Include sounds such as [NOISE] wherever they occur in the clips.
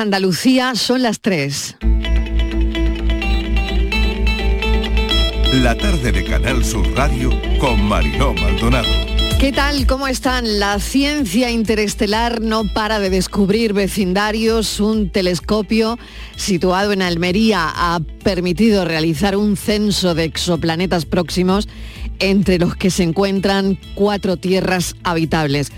Andalucía son las 3. La tarde de Canal Sur Radio con Mariló Maldonado. ¿Qué tal? ¿Cómo están? La ciencia interestelar no para de descubrir vecindarios. Un telescopio situado en Almería ha permitido realizar un censo de exoplanetas próximos entre los que se encuentran cuatro tierras habitables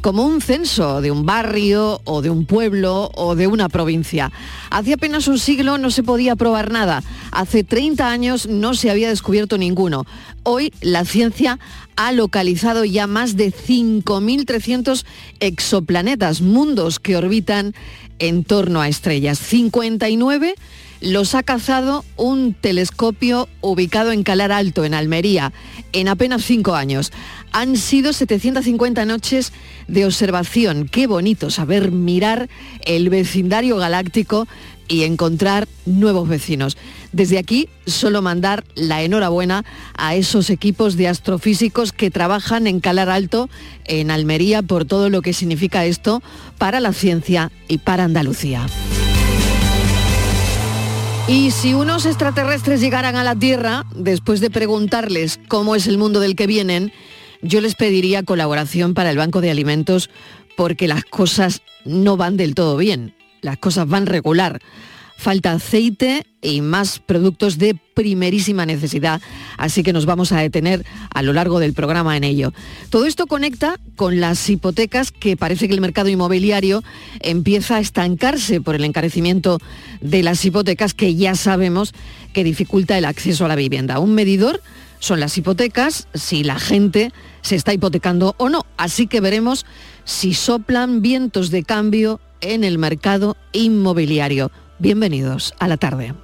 como un censo de un barrio o de un pueblo o de una provincia. Hace apenas un siglo no se podía probar nada. Hace 30 años no se había descubierto ninguno. Hoy la ciencia ha localizado ya más de 5.300 exoplanetas, mundos que orbitan en torno a estrellas. 59 los ha cazado un telescopio ubicado en Calar Alto, en Almería, en apenas cinco años. Han sido 750 noches de observación. Qué bonito saber mirar el vecindario galáctico y encontrar nuevos vecinos. Desde aquí, solo mandar la enhorabuena a esos equipos de astrofísicos que trabajan en Calar Alto, en Almería, por todo lo que significa esto para la ciencia y para Andalucía. Y si unos extraterrestres llegaran a la Tierra, después de preguntarles cómo es el mundo del que vienen, yo les pediría colaboración para el Banco de Alimentos porque las cosas no van del todo bien, las cosas van regular falta aceite y más productos de primerísima necesidad, así que nos vamos a detener a lo largo del programa en ello. Todo esto conecta con las hipotecas que parece que el mercado inmobiliario empieza a estancarse por el encarecimiento de las hipotecas que ya sabemos que dificulta el acceso a la vivienda. Un medidor son las hipotecas, si la gente se está hipotecando o no. Así que veremos si soplan vientos de cambio en el mercado inmobiliario. Bienvenidos a la tarde.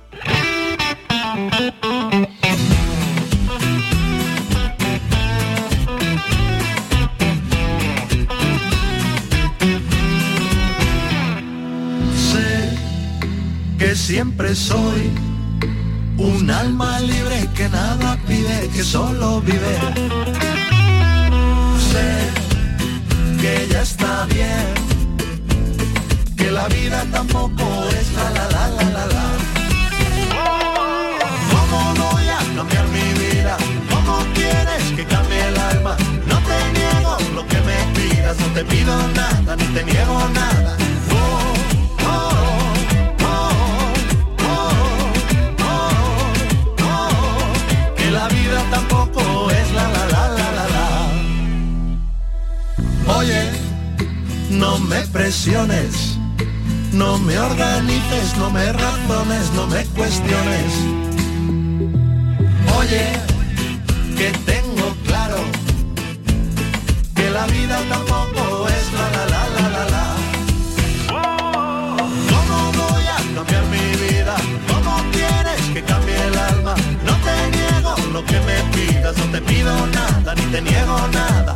Sé que siempre soy un alma libre que nada pide, que solo vive. Sé que ya está bien la vida tampoco es la la la la la la. ¿Cómo voy a cambiar mi vida? ¿Cómo quieres que cambie el alma? No te niego lo que me pidas, no te pido nada, ni te niego nada. Que no me presiones no me organices, no me razones, no me cuestiones. Oye, que tengo claro que la vida tampoco es la la la la la la. ¿Cómo voy a cambiar mi vida? ¿Cómo quieres que cambie el alma? No te niego lo que me pidas, no te pido nada, ni te niego nada.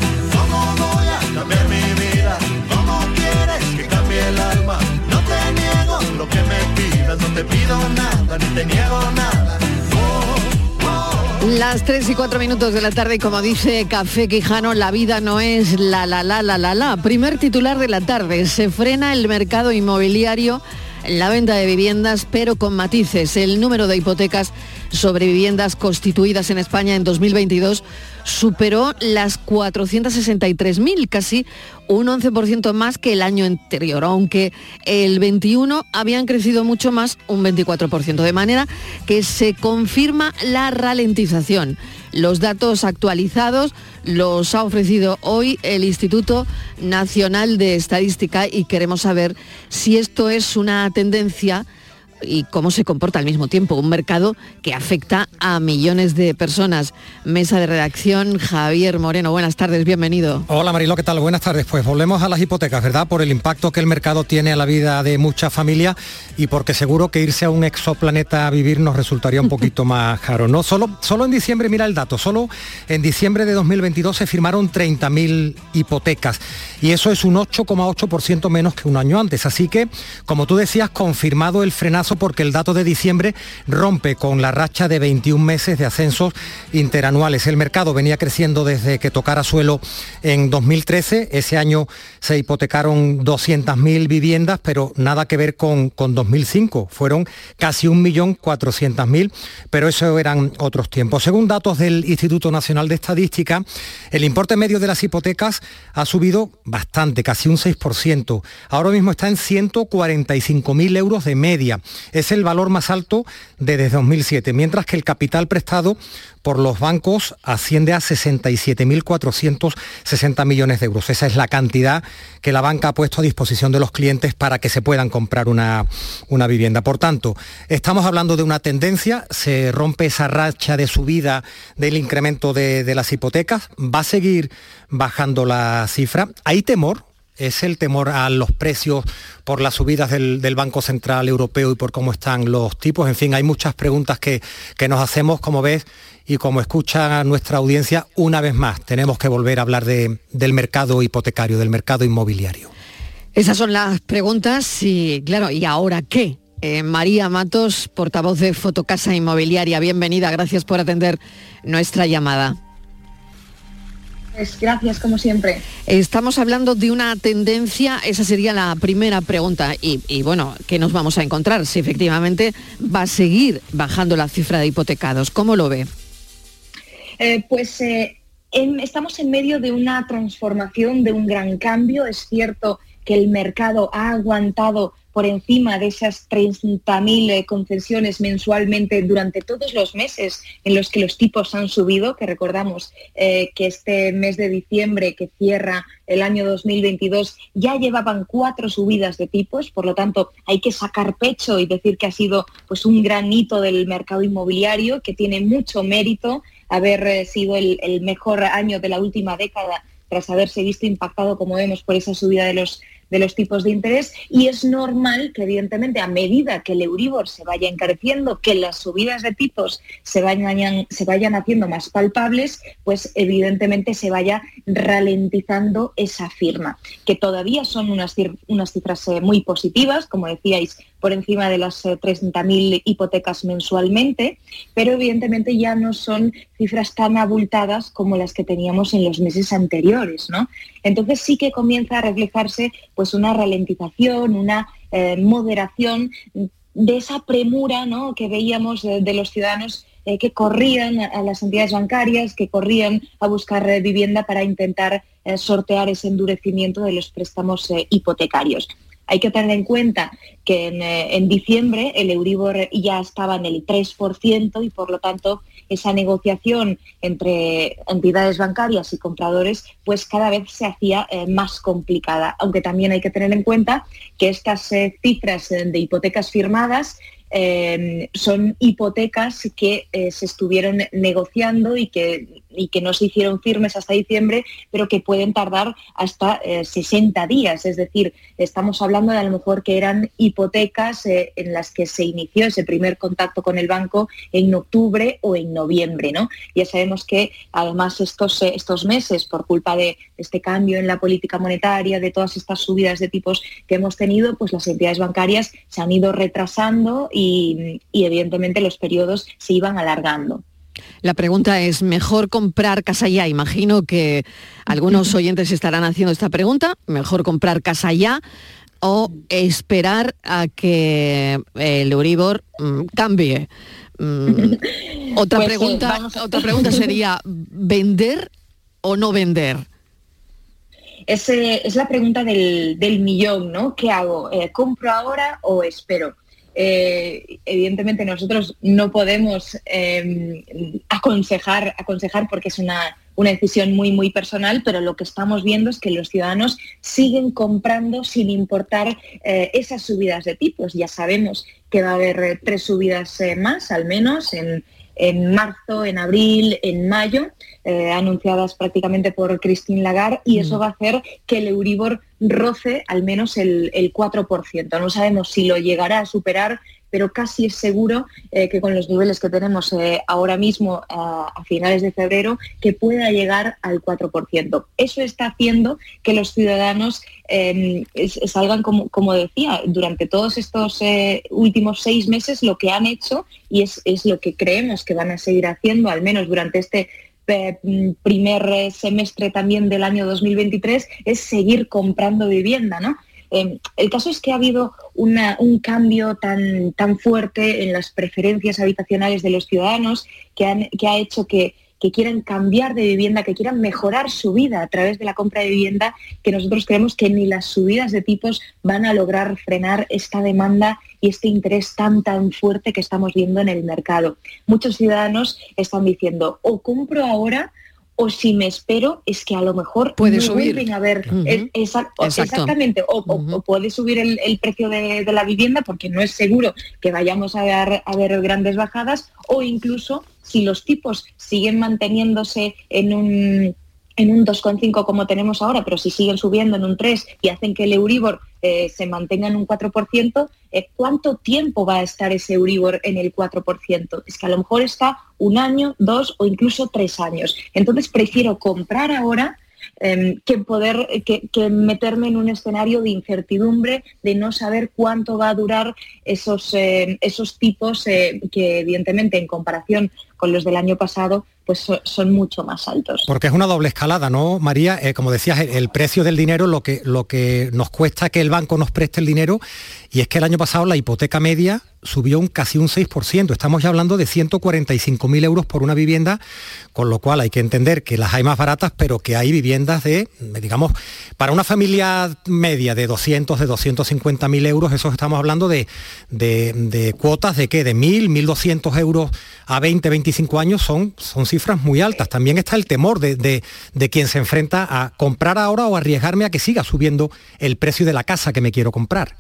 Las 3 y 4 minutos de la tarde, como dice Café Quijano, la vida no es la la la la la la. Primer titular de la tarde, se frena el mercado inmobiliario, la venta de viviendas, pero con matices. El número de hipotecas sobre viviendas constituidas en España en 2022 superó las 463.000, casi un 11% más que el año anterior, aunque el 21 habían crecido mucho más, un 24%, de manera que se confirma la ralentización. Los datos actualizados los ha ofrecido hoy el Instituto Nacional de Estadística y queremos saber si esto es una tendencia y cómo se comporta al mismo tiempo un mercado que afecta a millones de personas. Mesa de redacción, Javier Moreno, buenas tardes, bienvenido. Hola Marilo, ¿qué tal? Buenas tardes. Pues volvemos a las hipotecas, ¿verdad? Por el impacto que el mercado tiene a la vida de muchas familias y porque seguro que irse a un exoplaneta a vivir nos resultaría un poquito [LAUGHS] más caro. No, solo, solo en diciembre, mira el dato, solo en diciembre de 2022 se firmaron 30.000 hipotecas y eso es un 8,8% menos que un año antes. Así que, como tú decías, confirmado el frenazo porque el dato de diciembre rompe con la racha de 21 meses de ascensos interanuales. El mercado venía creciendo desde que tocara suelo en 2013. Ese año se hipotecaron 200.000 viviendas, pero nada que ver con, con 2005. Fueron casi 1.400.000, pero eso eran otros tiempos. Según datos del Instituto Nacional de Estadística, el importe medio de las hipotecas ha subido bastante, casi un 6%. Ahora mismo está en 145.000 euros de media. Es el valor más alto desde 2007, mientras que el capital prestado por los bancos asciende a 67.460 millones de euros. Esa es la cantidad que la banca ha puesto a disposición de los clientes para que se puedan comprar una, una vivienda. Por tanto, estamos hablando de una tendencia, se rompe esa racha de subida del incremento de, de las hipotecas, va a seguir bajando la cifra. ¿Hay temor? ¿Es el temor a los precios por las subidas del, Banco Central Europeo y por cómo están los tipos? En fin, hay muchas preguntas que, que nos hacemos, como ves, y como escucha nuestra audiencia, una vez más tenemos que volver a hablar de, del mercado hipotecario, del mercado inmobiliario. Esas son las preguntas y, claro, ¿y ahora qué? Eh, María Matos, portavoz de Fotocasa Inmobiliaria, bienvenida, gracias por atender nuestra llamada. Pues gracias, como siempre. Estamos hablando de una tendencia, esa sería la primera pregunta. Y, y, bueno, ¿qué nos vamos a encontrar? Si efectivamente va a seguir bajando la cifra de hipotecados. ¿Cómo lo ve? Eh, pues eh, en, estamos en medio de una transformación, de un gran cambio. Es cierto que el mercado ha aguantado por encima de esas 30.000 eh, concesiones mensualmente durante todos los meses en los que los tipos han subido, que recordamos eh, que este mes de diciembre que cierra el año 2022 ya llevaban cuatro subidas de tipos, por lo tanto hay que sacar pecho y decir que ha sido pues un gran hito del mercado inmobiliario, que tiene mucho mérito haber eh, sido el, el mejor año de la última década tras haberse visto impactado, como vemos, por esa subida de los de los tipos de interés y es normal que evidentemente a medida que el Euribor se vaya encareciendo, que las subidas de tipos se vayan, se vayan haciendo más palpables, pues evidentemente se vaya ralentizando esa firma, que todavía son unas, unas cifras eh, muy positivas, como decíais, por encima de las 30.000 eh, hipotecas mensualmente, pero evidentemente ya no son cifras tan abultadas como las que teníamos en los meses anteriores. ¿no? Entonces sí que comienza a reflejarse pues, una ralentización, una eh, moderación de esa premura ¿no? que veíamos de, de los ciudadanos eh, que corrían a las entidades bancarias, que corrían a buscar eh, vivienda para intentar eh, sortear ese endurecimiento de los préstamos eh, hipotecarios. Hay que tener en cuenta que en, eh, en, diciembre el Euribor ya estaba en el 3% y por lo tanto esa negociación entre entidades bancarias y compradores pues cada vez se hacía eh, más complicada. Aunque también hay que tener en cuenta que estas eh, cifras de hipotecas firmadas son hipotecas que se estuvieron negociando y que, y que, no se hicieron firmes hasta diciembre, pero que pueden tardar hasta eh, 60 días. Es decir, estamos hablando de a lo mejor que eran hipotecas eh, en las que se inició ese primer contacto con el banco en octubre o en noviembre. ¿no? Ya sabemos que además estos, eh, estos meses, por culpa de este cambio en la política monetaria, de todas estas subidas de tipos que hemos tenido, pues las entidades bancarias se han ido retrasando y, y evidentemente los periodos se iban alargando. La pregunta es, ¿mejor comprar casa ya? Imagino que algunos [LAUGHS] oyentes estarán haciendo esta pregunta. ¿Mejor comprar casa ya o esperar a que el Euribor mmm, cambie? Mm, [LAUGHS] otra, pues, pregunta, eh, otra pregunta sería, ¿vender o no vender? Es, eh, es la pregunta del, del, millón, ¿no? ¿Qué hago? Eh, ¿Compro ahora o espero? Eh, evidentemente nosotros no podemos eh, aconsejar, aconsejar porque es una, una, decisión muy, muy personal, pero lo que estamos viendo es que los ciudadanos siguen comprando sin importar eh, esas subidas de tipos. Ya sabemos que va a haber tres subidas más, al menos, en, en marzo, en abril, en mayo, eh, anunciadas prácticamente por Christine Lagarde y eso mm. va a hacer que el Euribor roce al menos el, el 4%. No sabemos si lo llegará a superar pero casi es seguro eh, que con los niveles que tenemos eh, ahora mismo a finales de febrero, que pueda llegar al 4%. Eso está haciendo que los ciudadanos em, salgan, como, como, decía, durante todos estos últimos seis meses lo que han hecho y es, es lo que creemos que van a seguir haciendo, al menos durante este primer semestre también del año 2023 es seguir comprando vivienda, ¿no? Em, el caso es que ha habido un cambio tan, tan fuerte en las preferencias habitacionales de los ciudadanos que, que ha hecho que, que quieran cambiar de vivienda, que quieran mejorar su vida a través de la compra de vivienda, que nosotros creemos que ni las subidas de tipos van a lograr frenar esta demanda y este interés tan tan fuerte que estamos viendo en el mercado. Muchos ciudadanos están diciendo, o compro ahora o si me espero es que a lo mejor puede subir. vuelven a ver. Exactamente o, puede subir el, precio de, la vivienda porque no es seguro que vayamos a ver, a ver grandes bajadas o incluso si los tipos siguen manteniéndose en un en un 2,5 como tenemos ahora, pero si siguen subiendo en un 3 y hacen que el Euribor eh, se mantenga en un 4%, eh, ¿cuánto tiempo va a estar ese Euribor en el 4%? Es que a lo mejor está un año, dos o incluso tres años. Entonces prefiero comprar ahora em, que poder que, meterme en un escenario de incertidumbre, de no saber cuánto va a durar esos, eh, esos tipos que evidentemente en comparación con los del año pasado pues son mucho más altos. Porque es una doble escalada, ¿no, María? Eh, como decías, el, precio del dinero, lo que, lo que nos cuesta que el banco nos preste el dinero, y es que el año pasado la hipoteca media subió un casi un 6%. Estamos ya hablando de 145.000 euros por una vivienda, con lo cual hay que entender que las hay más baratas, pero que hay viviendas de, digamos, para una familia media de 200, de 250.000 euros, eso estamos hablando de, de, cuotas de qué, de 1.000, 1.200 euros a 20, 25 años, son, son cifras muy altas. También está el temor de, de quien se enfrenta a comprar ahora o arriesgarme a que siga subiendo el precio de la casa que me quiero comprar.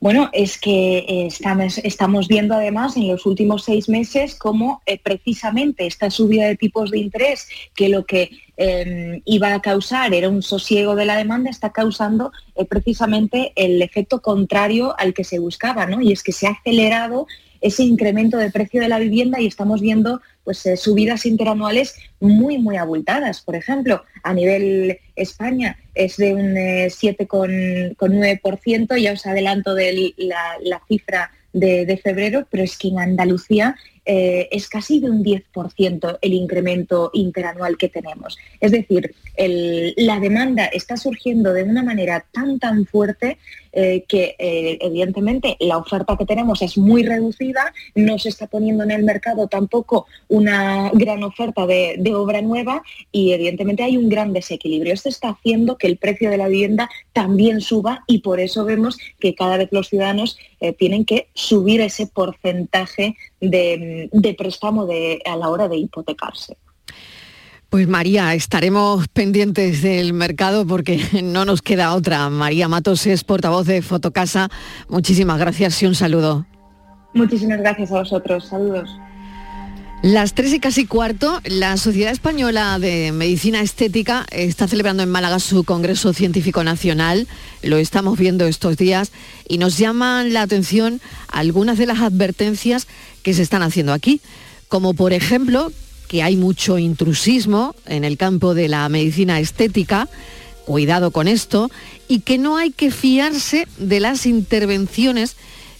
Bueno, es que eh, estamos, estamos, viendo además en los últimos seis meses cómo eh, precisamente esta subida de tipos de interés, que lo que em, iba a causar era un sosiego de la demanda, está causando eh, precisamente el efecto contrario al que se buscaba, ¿no? Y es que se ha acelerado ese incremento de precio de la vivienda y estamos viendo pues, eh, subidas interanuales muy, muy abultadas. Por ejemplo, a nivel España es de un 7,9%, eh, ya os adelanto de la, cifra de, febrero, pero es que en Andalucía eh, es casi de un 10% el incremento interanual que tenemos. Es decir, la demanda está surgiendo de una manera tan, tan fuerte eh, que eh, evidentemente la oferta que tenemos es muy reducida, no se está poniendo en el mercado tampoco una gran oferta de, obra nueva y evidentemente hay un gran desequilibrio. Esto está haciendo que el precio de la vivienda también suba y por eso vemos que cada vez los ciudadanos eh, tienen que subir ese porcentaje de, préstamo a la hora de hipotecarse. Pues María, estaremos pendientes del mercado porque [LAUGHS] no nos queda otra. María Matos es portavoz de Fotocasa. Muchísimas gracias y un saludo. Muchísimas gracias a vosotros. Saludos. Las tres y casi cuarto, la Sociedad Española de Medicina Estética está celebrando en Málaga su Congreso Científico Nacional. Lo estamos viendo estos días y nos llaman la atención algunas de las advertencias que se están haciendo aquí, como por ejemplo que hay mucho intrusismo en el campo de la medicina estética, cuidado con esto, y que no hay que fiarse de las intervenciones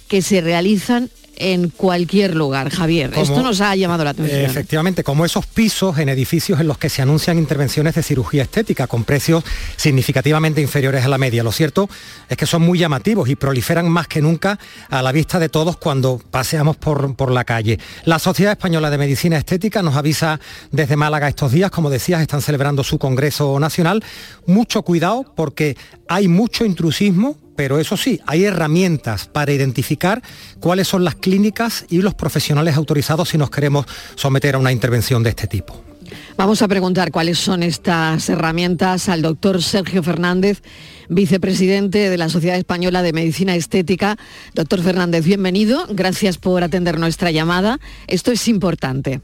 que se realizan en cualquier lugar, Javier. Esto nos ha llamado la atención. Efectivamente, como esos pisos en edificios en los que se anuncian intervenciones de cirugía estética con precios significativamente inferiores a la media. Lo cierto es que son muy llamativos y proliferan más que nunca a la vista de todos cuando paseamos por, por la calle. La Sociedad Española de Medicina Estética nos avisa desde Málaga estos días, como decías, están celebrando su Congreso Nacional. Mucho cuidado porque hay mucho intrusismo pero eso sí, hay herramientas para identificar cuáles son las clínicas y los profesionales autorizados si nos queremos someter a una intervención de este tipo. Vamos a preguntar cuáles son estas herramientas al doctor Sergio Fernández, vicepresidente de la Sociedad Española de Medicina Estética. Doctor Fernández, bienvenido. Gracias por atender nuestra llamada. Esto es importante.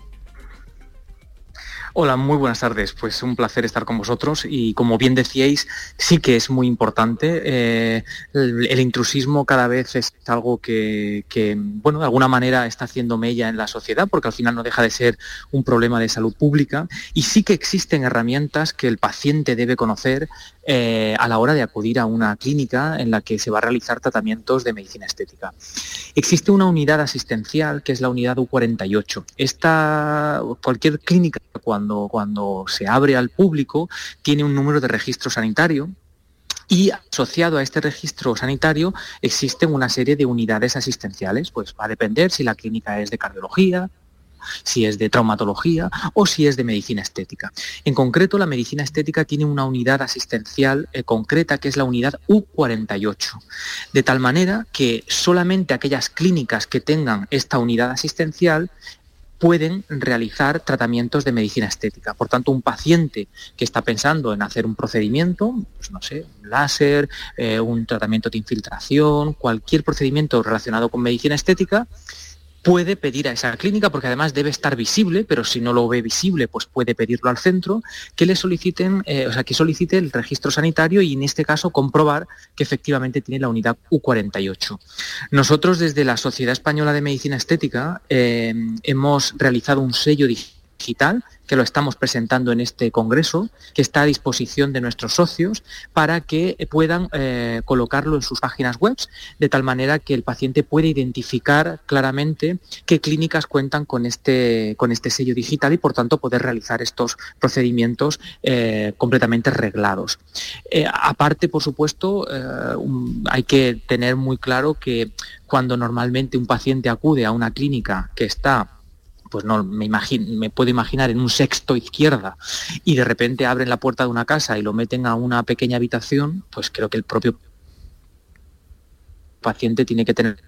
Hola, muy buenas tardes. Pues un placer estar con vosotros y como bien decíais, sí que es muy importante. Eh, el, intrusismo cada vez es algo que, bueno, de alguna manera está haciendo mella en la sociedad porque al final no deja de ser un problema de salud pública y sí que existen herramientas que el paciente debe conocer eh, a la hora de acudir a una clínica en la que se va a realizar tratamientos de medicina estética. Existe una unidad asistencial que es la unidad U48. Esta, cualquier clínica cuando, cuando se abre al público tiene un número de registro sanitario y asociado a este registro sanitario existen una serie de unidades asistenciales, pues va a depender si la clínica es de cardiología, si es de traumatología o si es de medicina estética. En concreto, la medicina estética tiene una unidad asistencial eh, concreta que es la unidad U48, de tal manera que solamente aquellas clínicas que tengan esta unidad asistencial pueden realizar tratamientos de medicina estética. Por tanto, un paciente que está pensando en hacer un procedimiento, pues no sé, un láser, eh, un tratamiento de infiltración, cualquier procedimiento relacionado con medicina estética, puede pedir a esa clínica, porque además debe estar visible, pero si no lo ve visible, pues puede pedirlo al centro, que le soliciten, eh, o sea, que solicite el registro sanitario y en este caso comprobar que efectivamente tiene la unidad U48. Nosotros desde la Sociedad Española de Medicina Estética eh, hemos realizado un sello digital que lo estamos presentando en este congreso, que está a disposición de nuestros socios para que puedan eh, colocarlo en sus páginas web, de tal manera que el paciente puede identificar claramente qué clínicas cuentan con este, con este sello digital y por tanto poder realizar estos procedimientos eh, completamente reglados. Eh, aparte, por supuesto, hay que tener muy claro que cuando normalmente un paciente acude a una clínica que está pues no me, me puedo imaginar en un sexto izquierda y de repente abren la puerta de una casa y lo meten a una pequeña habitación, pues creo que el propio paciente tiene que tener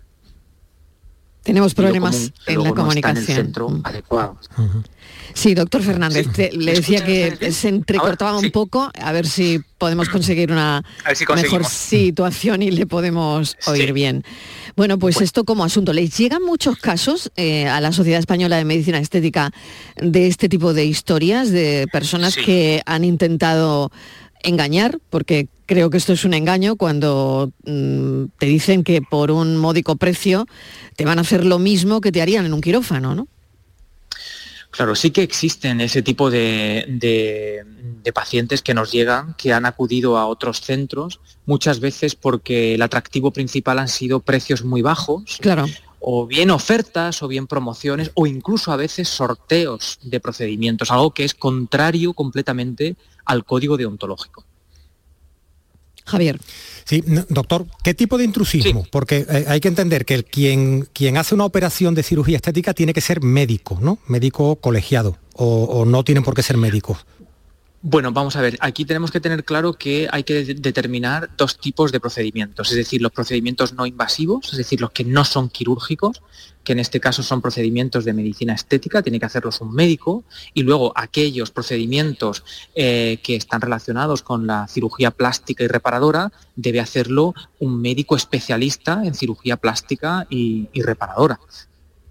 tenemos problemas en la comunicación. en el centro mm. adecuado. Sí, doctor Fernández, le decía que se entrecortaba un poco, a ver si podemos conseguir una mejor situación y le podemos oír bien. Bueno, pues esto como asunto. ¿Les llegan muchos casos eh, a la Sociedad Española de Medicina Estética de este tipo de historias, de personas que han intentado engañar, porque creo que esto es un engaño cuando mm, te dicen que por un módico precio te van a hacer lo mismo que te harían en un quirófano, ¿no? Claro, sí que existen ese tipo de, pacientes que nos llegan, que han acudido a otros centros, muchas veces porque el atractivo principal han sido precios muy bajos. Claro. O bien ofertas, o bien promociones, o incluso a veces sorteos de procedimientos, algo que es contrario completamente al código deontológico. Javier. Sí, doctor, ¿qué tipo de intrusismo? Porque eh, hay que entender que el, quien, quien hace una operación de cirugía estética tiene que ser médico, ¿no? Médico colegiado, o, o no tienen por qué ser médicos. Bueno, vamos a ver, aquí tenemos que tener claro que hay que determinar dos tipos de procedimientos, es decir, los procedimientos no invasivos, es decir, los que no son quirúrgicos, que en este caso son procedimientos de medicina estética, tiene que hacerlos un médico, y luego aquellos procedimientos eh, que están relacionados con la cirugía plástica y reparadora, debe hacerlo un médico especialista en cirugía plástica y reparadora.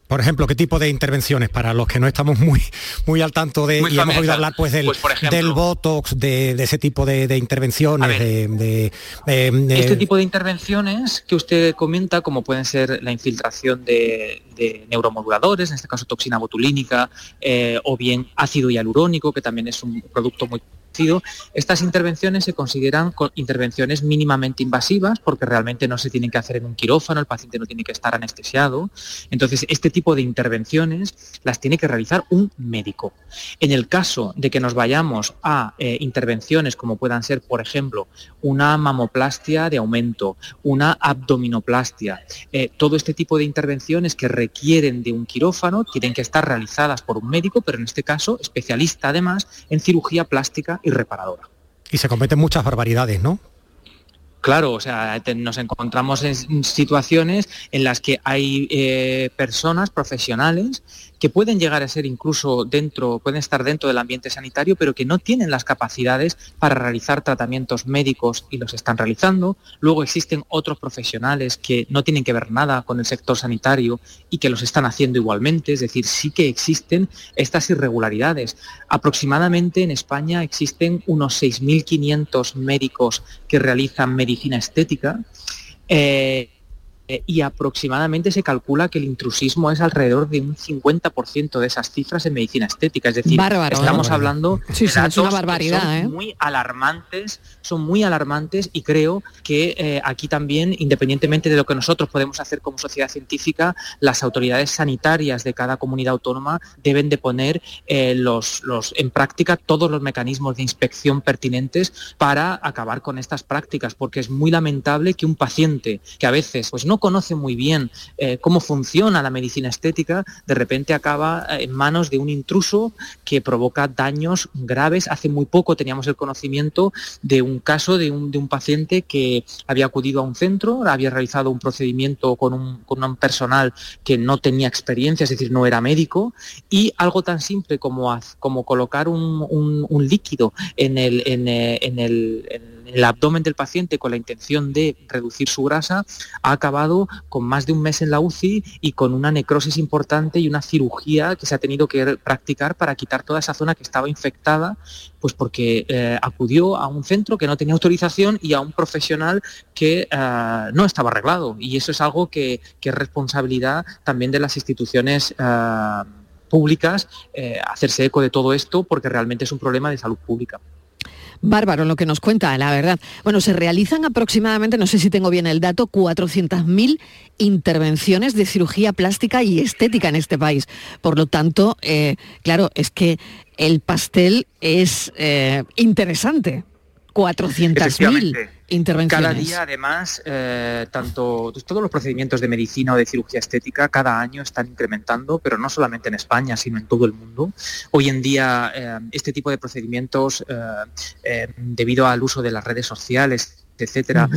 Por ejemplo, ¿qué tipo de intervenciones para los que no estamos muy, muy al tanto de y hemos oído hablar pues del, pues, del botox, de, ese tipo de, intervenciones? de, este tipo de intervenciones que usted comenta, como pueden ser la infiltración de, neuromoduladores, en este caso toxina botulínica, eh, o bien ácido hialurónico, que también es un producto muy estas intervenciones se consideran intervenciones mínimamente invasivas porque realmente no se tienen que hacer en un quirófano, el paciente no tiene que estar anestesiado. Entonces, este tipo de intervenciones las tiene que realizar un médico. En el caso de que nos vayamos a eh, intervenciones como puedan ser, por ejemplo, una mamoplastia de aumento, una abdominoplastia, eh, todo este tipo de intervenciones que requieren de un quirófano tienen que estar realizadas por un médico, pero en este caso especialista además en cirugía plástica y reparadora. Y se cometen muchas barbaridades, ¿no? Claro, o sea, nos encontramos en situaciones en las que hay eh, personas profesionales que pueden llegar a ser incluso dentro, pueden estar dentro del ambiente sanitario, pero que no tienen las capacidades para realizar tratamientos médicos y los están realizando. Luego existen otros profesionales que no tienen que ver nada con el sector sanitario y que los están haciendo igualmente, es decir, sí que existen estas irregularidades. Aproximadamente en España existen unos 6.500 médicos que realizan medicina estética. Eh, eh, y aproximadamente se calcula que el intrusismo es alrededor de un 50% de esas cifras en medicina estética. Es decir, estamos hablando de datos una barbaridad, son ¿eh? muy alarmantes, son muy alarmantes y creo que eh, aquí también, independientemente de lo que nosotros podemos hacer como sociedad científica, las autoridades sanitarias de cada comunidad autónoma deben de poner los, los, en práctica todos los mecanismos de inspección pertinentes para acabar con estas prácticas, porque es muy lamentable que un paciente que a veces pues no conoce muy bien eh, cómo funciona la medicina estética, de repente acaba eh, en manos de un intruso que provoca daños graves. Hace muy poco teníamos el conocimiento de un caso de un, paciente que había acudido a un centro, había realizado un procedimiento con un, personal que no tenía experiencia, es decir, no era médico, y algo tan simple como, como colocar un, líquido en el, en, eh, el el abdomen del paciente con la intención de reducir su grasa, ha acabado con más de un mes en la UCI y con una necrosis importante y una cirugía que se ha tenido que practicar para quitar toda esa zona que estaba infectada, pues porque eh, acudió a un centro que no tenía autorización y a un profesional que eh, no estaba arreglado. Y eso es algo que, es responsabilidad también de las instituciones. Eh, públicas hacerse eco de todo esto porque realmente es un problema de salud pública. Bárbaro lo que nos cuenta, la verdad. Bueno, se realizan aproximadamente, no sé si tengo bien el dato, 400.000 intervenciones de cirugía plástica y estética en este país. Por lo tanto, eh, claro, es que el pastel es eh, interesante. 400.000 Cada día, además, eh, tanto todos los procedimientos de medicina o de cirugía estética cada año están incrementando, pero no solamente en España, sino en todo el mundo. Hoy en día, eh, este tipo de procedimientos, eh, debido al uso de las redes sociales, etcétera,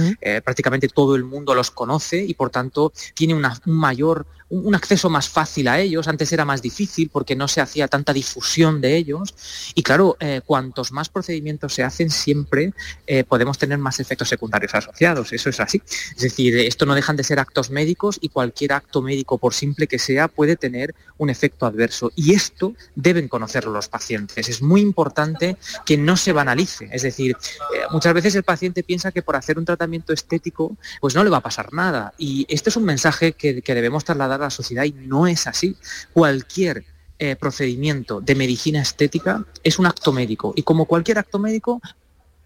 prácticamente todo el mundo los conoce y por tanto tiene un mayor un, acceso más fácil a ellos. Antes era más difícil porque no se hacía tanta difusión de ellos. Y claro, eh, cuantos más procedimientos se hacen, siempre eh, podemos tener más efectos secundarios asociados. Eso es así. Es decir, esto no dejan de ser actos médicos y cualquier acto médico, por simple que sea, puede tener un efecto adverso. Y esto deben conocerlo los pacientes. Es muy importante que no se banalice. Es decir, eh, muchas veces el paciente piensa que por hacer un tratamiento estético, pues no le va a pasar nada. Y este es un mensaje que debemos trasladar la sociedad y no es así. Cualquier eh, procedimiento de medicina estética es un acto médico y como cualquier acto médico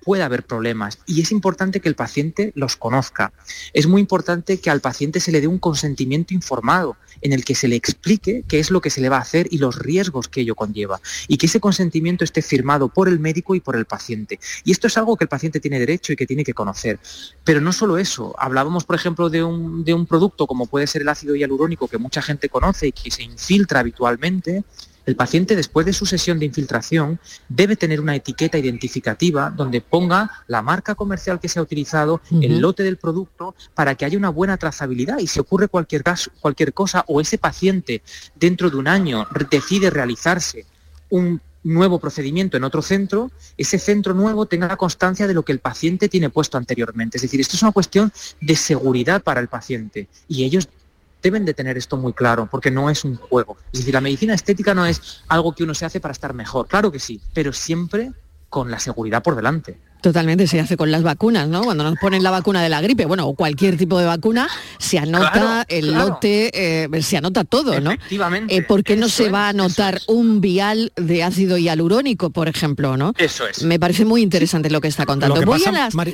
puede haber problemas y es importante que el paciente los conozca. Es muy importante que al paciente se le dé un consentimiento informado en el que se le explique qué es lo que se le va a hacer y los riesgos que ello conlleva y que ese consentimiento esté firmado por el médico y por el paciente. Y esto es algo que el paciente tiene derecho y que tiene que conocer. Pero no solo eso, hablábamos por ejemplo de un, de un producto como puede ser el ácido hialurónico que mucha gente conoce y que se infiltra habitualmente el paciente después de su sesión de infiltración debe tener una etiqueta identificativa donde ponga la marca comercial que se ha utilizado, el lote del producto, para que haya una buena trazabilidad. Y si ocurre cualquier, caso, cualquier cosa o ese paciente dentro de un año decide realizarse un nuevo procedimiento en otro centro, ese centro nuevo tenga constancia de lo que el paciente tiene puesto anteriormente. Es decir, esto es una cuestión de seguridad para el paciente. Y ellos deben de tener esto muy claro, porque no es un juego. Es decir, la medicina estética no es algo que uno se hace para estar mejor, claro que sí, pero siempre con la seguridad por delante. Totalmente, se hace con las vacunas, ¿no? Cuando nos ponen la vacuna de la gripe, bueno, o cualquier tipo de vacuna, se anota el lote, eh, se anota todo, ¿no? Efectivamente. Eh, ¿Por qué no se va a anotar un vial de ácido hialurónico, por ejemplo, no? Eso es. Me parece muy interesante lo que está contando. Voy a las... una,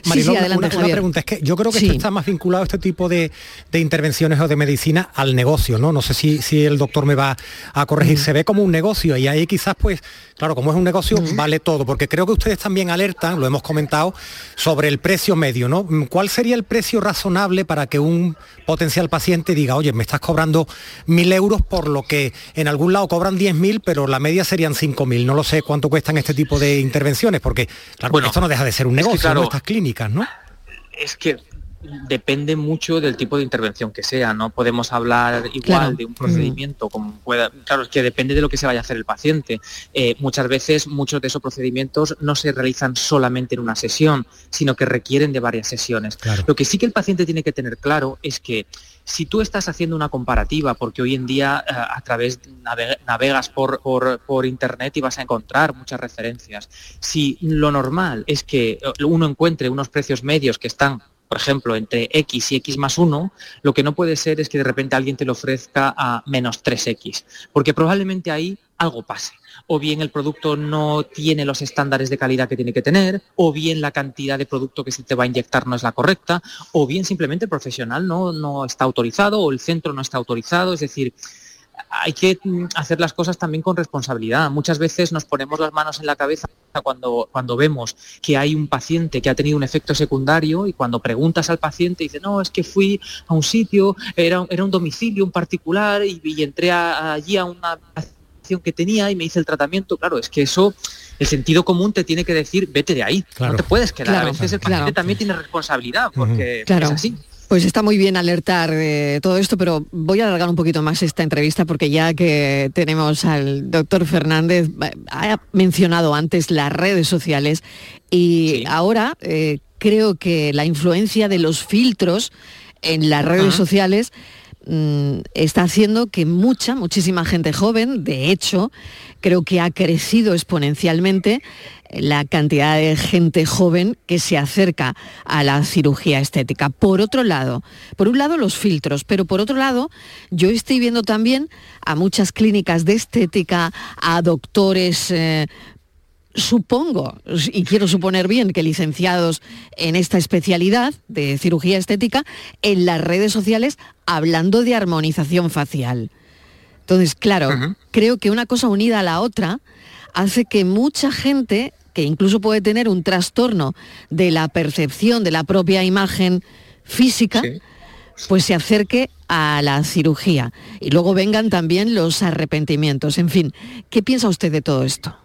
pregunta, es que yo creo que esto está más vinculado a este tipo de, intervenciones o de medicina al negocio, ¿no? No sé si, si el doctor me va a corregir. Se ve como un negocio y ahí quizás, pues, claro, como es un negocio, vale todo, porque creo que ustedes también alertan, lo hemos comentado, sobre el precio medio, ¿no? ¿Cuál sería el precio razonable para que un potencial paciente diga, oye, me estás cobrando mil euros por lo que en algún lado cobran diez mil, pero la media serían cinco mil? No lo sé cuánto cuestan este tipo de intervenciones, porque claro, esto no deja de ser un negocio, Estas clínicas, ¿no? es que depende mucho del tipo de intervención que sea, no podemos hablar igual de un procedimiento como pueda, claro, es que depende de lo que se vaya a hacer el paciente. Eh, muchas veces muchos de esos procedimientos no se realizan solamente en una sesión, sino que requieren de varias sesiones. Lo que sí que el paciente tiene que tener claro es que si tú estás haciendo una comparativa, porque hoy en día eh, a través navegas por, por, internet y vas a encontrar muchas referencias, si lo normal es que uno encuentre unos precios medios que están por ejemplo, entre X y X más 1, lo que no puede ser es que de repente alguien te lo ofrezca a menos 3X, porque probablemente ahí algo pase. O bien el producto no tiene los estándares de calidad que tiene que tener, o bien la cantidad de producto que se te va a inyectar no es la correcta, o bien simplemente el profesional no, no está autorizado o el centro no está autorizado. Es decir, hay que mm, hacer las cosas también con responsabilidad. Muchas veces nos ponemos las manos en la cabeza cuando, cuando vemos que hay un paciente que ha tenido un efecto secundario y cuando preguntas al paciente dice, no, es que fui a un sitio, era, era un domicilio, un particular y, entré allí a una acción que tenía y me hice el tratamiento. Claro, es que eso, el sentido común te tiene que decir, vete de ahí, no te puedes quedar. a veces el paciente también tiene responsabilidad porque es así. Pues está muy bien alertar de todo esto, pero voy a alargar un poquito más esta entrevista porque ya que tenemos al doctor Fernández, ha mencionado antes las redes sociales y ahora eh, creo que la influencia de los filtros en las redes sociales mm, está haciendo que mucha, muchísima gente joven, de hecho, creo que ha crecido exponencialmente la cantidad de gente joven que se acerca a la cirugía estética. Por otro lado, por un lado los filtros, pero por otro lado yo estoy viendo también a muchas clínicas de estética, a doctores eh, supongo, y quiero suponer bien, que licenciados en esta especialidad de cirugía estética, en las redes sociales hablando de armonización facial. Entonces, claro, creo que una cosa unida a la otra hace que mucha gente que incluso puede tener un trastorno de la percepción de la propia imagen física, pues se acerque a la cirugía. Y luego vengan también los arrepentimientos. En fin, ¿qué piensa usted de todo esto?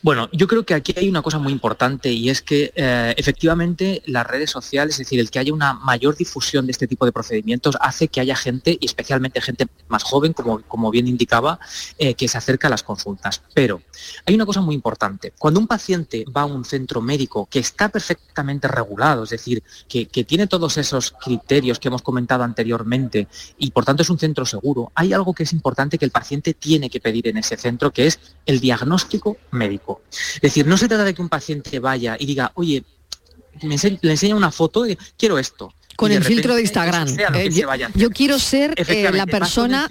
Bueno, yo creo que aquí hay una cosa muy importante y es que eh, efectivamente las redes sociales, es decir, el que haya una mayor difusión de este tipo de procedimientos hace que haya gente, y especialmente gente más joven, como, como bien indicaba, eh, que se acerca a las consultas. Pero hay una cosa muy importante. Cuando un paciente va a un centro médico que está perfectamente regulado, es decir, que, que tiene todos esos criterios que hemos comentado anteriormente y por tanto es un centro seguro, hay algo que es importante que el paciente tiene que pedir en ese centro, que es el diagnóstico médico. Es decir, no se trata de que un paciente vaya y diga, oye, le enseña una foto y quiero esto. Con el filtro de Instagram. Eh, yo, quiero ser eh, la persona...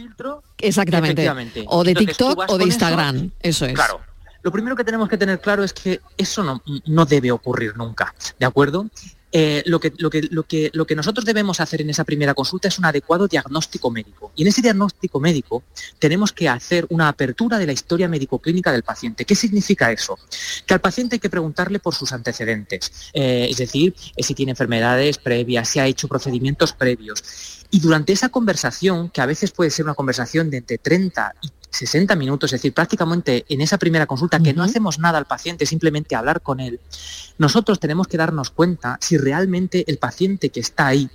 exactamente. O de TikTok o de Instagram. Eso, es. Claro. Lo primero que tenemos que tener claro es que eso no, no debe ocurrir nunca, ¿de acuerdo? Eh, lo, que, lo, que, lo, que, lo que nosotros debemos hacer en esa primera consulta es un adecuado diagnóstico médico. Y en ese diagnóstico médico tenemos que hacer una apertura de la historia médico-clínica del paciente. ¿Qué significa eso? Que al paciente hay que preguntarle por sus antecedentes, eh, es decir, eh, si tiene enfermedades previas, si ha hecho procedimientos previos. Y durante esa conversación, que a veces puede ser una conversación de entre 30 y 60 minutos, es decir, prácticamente en esa primera consulta, que no hacemos nada al paciente, simplemente hablar con él, nosotros tenemos que darnos cuenta si realmente el paciente que está ahí,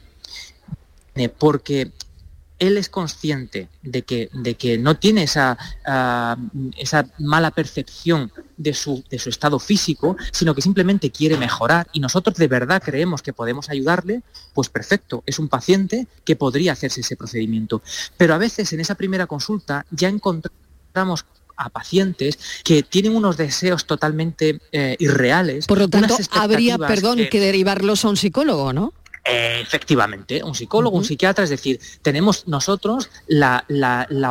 porque él es consciente de que, de que no tiene esa, ah, esa mala percepción de su, de su, estado físico, sino que simplemente quiere mejorar y nosotros de verdad creemos que podemos ayudarle, pues perfecto, es un paciente que podría hacerse ese procedimiento. Pero a veces en esa primera consulta ya encontramos a pacientes que tienen unos deseos totalmente eh, irreales. Por lo tanto, habría, perdón, que derivarlos a un psicólogo, ¿no? Efectivamente, un psicólogo, un psiquiatra, es decir, tenemos nosotros la,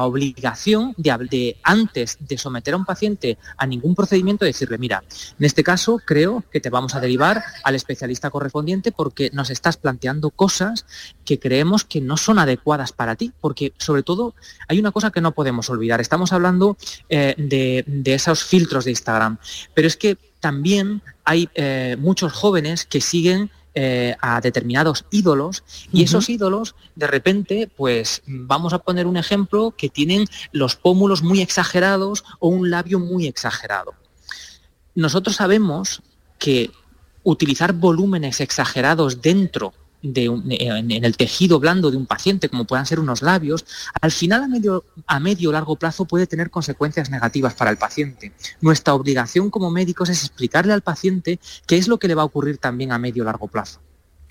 obligación de, antes de someter a un paciente a ningún procedimiento, decirle, mira, en este caso creo que te vamos a derivar al especialista correspondiente porque nos estás planteando cosas que creemos que no son adecuadas para ti, porque sobre todo hay una cosa que no podemos olvidar, estamos hablando eh, de, esos filtros de Instagram, pero es que también hay eh, muchos jóvenes que siguen eh, a determinados ídolos y esos ídolos de repente, pues vamos a poner un ejemplo que tienen los pómulos muy exagerados o un labio muy exagerado. Nosotros sabemos que utilizar volúmenes exagerados dentro de en, el tejido blando de un paciente, como puedan ser unos labios, al final a medio, a medio largo plazo puede tener consecuencias negativas para el paciente. Nuestra obligación como médicos es explicarle al paciente qué es lo que le va a ocurrir también a medio largo plazo.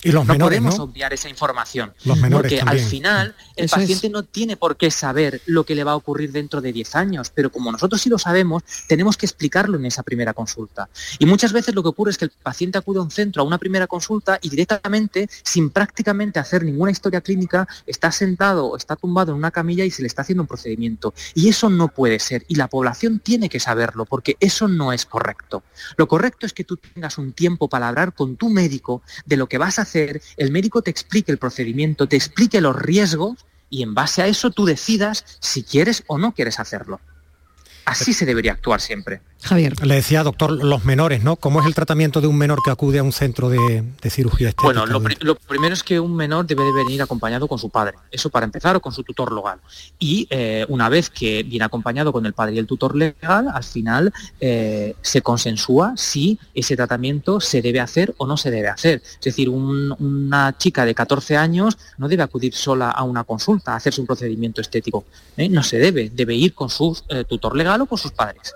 Y los no menores, podemos obviar esa información. Los menores porque también. al final el Eso paciente es. no tiene por qué saber lo que le va a ocurrir dentro de 10 años, pero como nosotros sí lo sabemos, tenemos que explicarlo en esa primera consulta. Y muchas veces lo que ocurre es que el paciente acude a un centro a una primera consulta y directamente, sin prácticamente hacer ninguna historia clínica, está sentado o está tumbado en una camilla y se le está haciendo un procedimiento. Y eso no puede ser. Y la población tiene que saberlo, porque eso no es correcto. Lo correcto es que tú tengas un tiempo para hablar con tu médico de lo que vas a hacer, el médico te explique el procedimiento, te explique los riesgos y en base a eso tú decidas si quieres o no quieres hacerlo. Así se debería actuar siempre. Javier. Le decía, doctor, los menores, ¿no? ¿Cómo es el tratamiento de un menor que acude a un centro de, de cirugía estética? Bueno, lo, pri- lo primero es que un menor debe de venir acompañado con su padre, eso para empezar, o con su tutor legal. Y eh, una vez que viene acompañado con el padre y el tutor legal, al final eh, se consensúa si ese tratamiento se debe hacer o no se debe hacer. Es decir, un- una chica de 14 años no debe acudir sola a una consulta a hacerse un procedimiento estético. ¿eh? No se debe, debe ir con su eh, tutor legal con sus padres.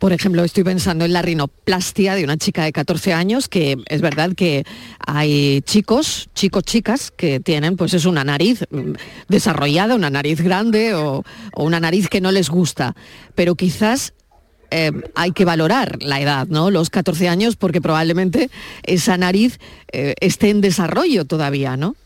Por ejemplo, estoy pensando en la rinoplastia de una chica de 14 años, que es verdad que hay chicos, chicos, chicas, que tienen pues es una nariz mm, desarrollada, una nariz grande o, o una nariz que no les gusta. Pero quizás eh, hay que valorar la edad, ¿no? Los 14 años, porque probablemente esa nariz eh, esté en desarrollo todavía, ¿no?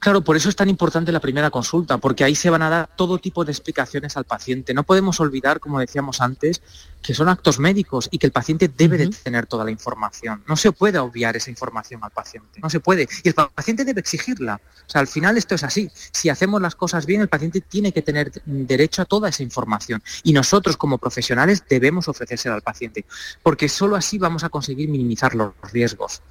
Claro. Por eso es tan importante la primera consulta, porque ahí se van a dar todo tipo de explicaciones al paciente. No podemos olvidar, como decíamos antes, que son actos médicos y que el paciente debe de tener toda la información. No se puede obviar esa información al paciente, no se puede. Y el paciente debe exigirla. O sea, al final esto es así. Si hacemos las cosas bien, el paciente tiene que tener derecho a toda esa información. Y nosotros como profesionales debemos ofrecérsela al paciente, porque solo así vamos a conseguir minimizar los riesgos.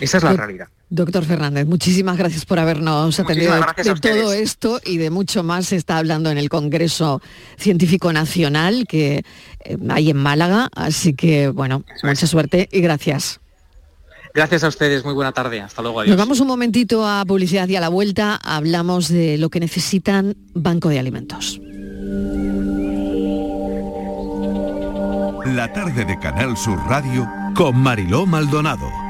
Esa es la realidad. Doctor Fernández, muchísimas gracias por habernos atendido de, todo esto y de mucho más. Se está hablando en el Congreso Científico Nacional que eh, hay en Málaga. Así que, bueno, mucha suerte y gracias. Gracias a ustedes, muy buena tarde. Hasta luego, adiós. Nos vamos un momentito a publicidad y a la vuelta hablamos de lo que necesitan Banco de Alimentos. La tarde de Canal Sur Radio con Mariló Maldonado.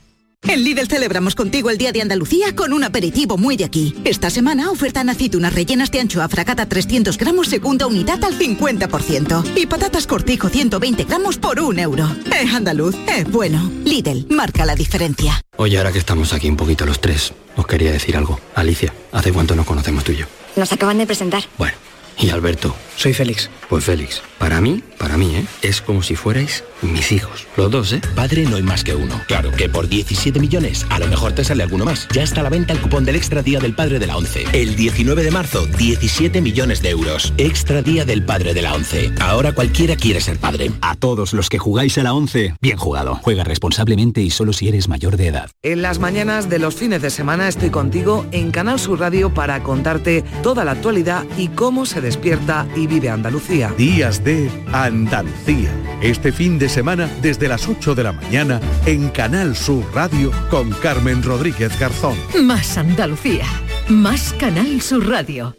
En Lidl celebramos contigo el Día de Andalucía con un aperitivo muy de aquí. Esta semana ofertan aceitunas rellenas de anchoa fracata 300 gramos segunda unidad al 50%. Y patatas cortijo 120 gramos por un euro. Es andaluz, es bueno. Lidl, marca la diferencia. Oye, ahora que estamos aquí un poquito los tres, os quería decir algo. Alicia, ¿hace cuánto nos conocemos tú y yo? Nos acaban de presentar. Bueno, y Alberto. Soy Félix. Pues Félix, para mí, para mí, ¿eh? Es como si fuerais mis hijos. Los dos, ¿eh? Padre no hay más que uno. Claro que por 17 millones a lo mejor te sale alguno más. Ya está a la venta el cupón del Extra Día del Padre de la ONCE. El 19 de marzo, 17 millones de euros. Extra Día del Padre de la ONCE. Ahora cualquiera quiere ser padre. A todos los que jugáis a la 11, bien jugado. Juega responsablemente y solo si eres mayor de edad. En las mañanas de los fines de semana estoy contigo en Canal Sur Radio para contarte toda la actualidad y cómo se despierta y vive Andalucía. Días de Andalucía. Este fin de semana desde las 8 de la mañana en Canal Sur Radio con Carmen Rodríguez Garzón. Más Andalucía. Más Canal Sur Radio.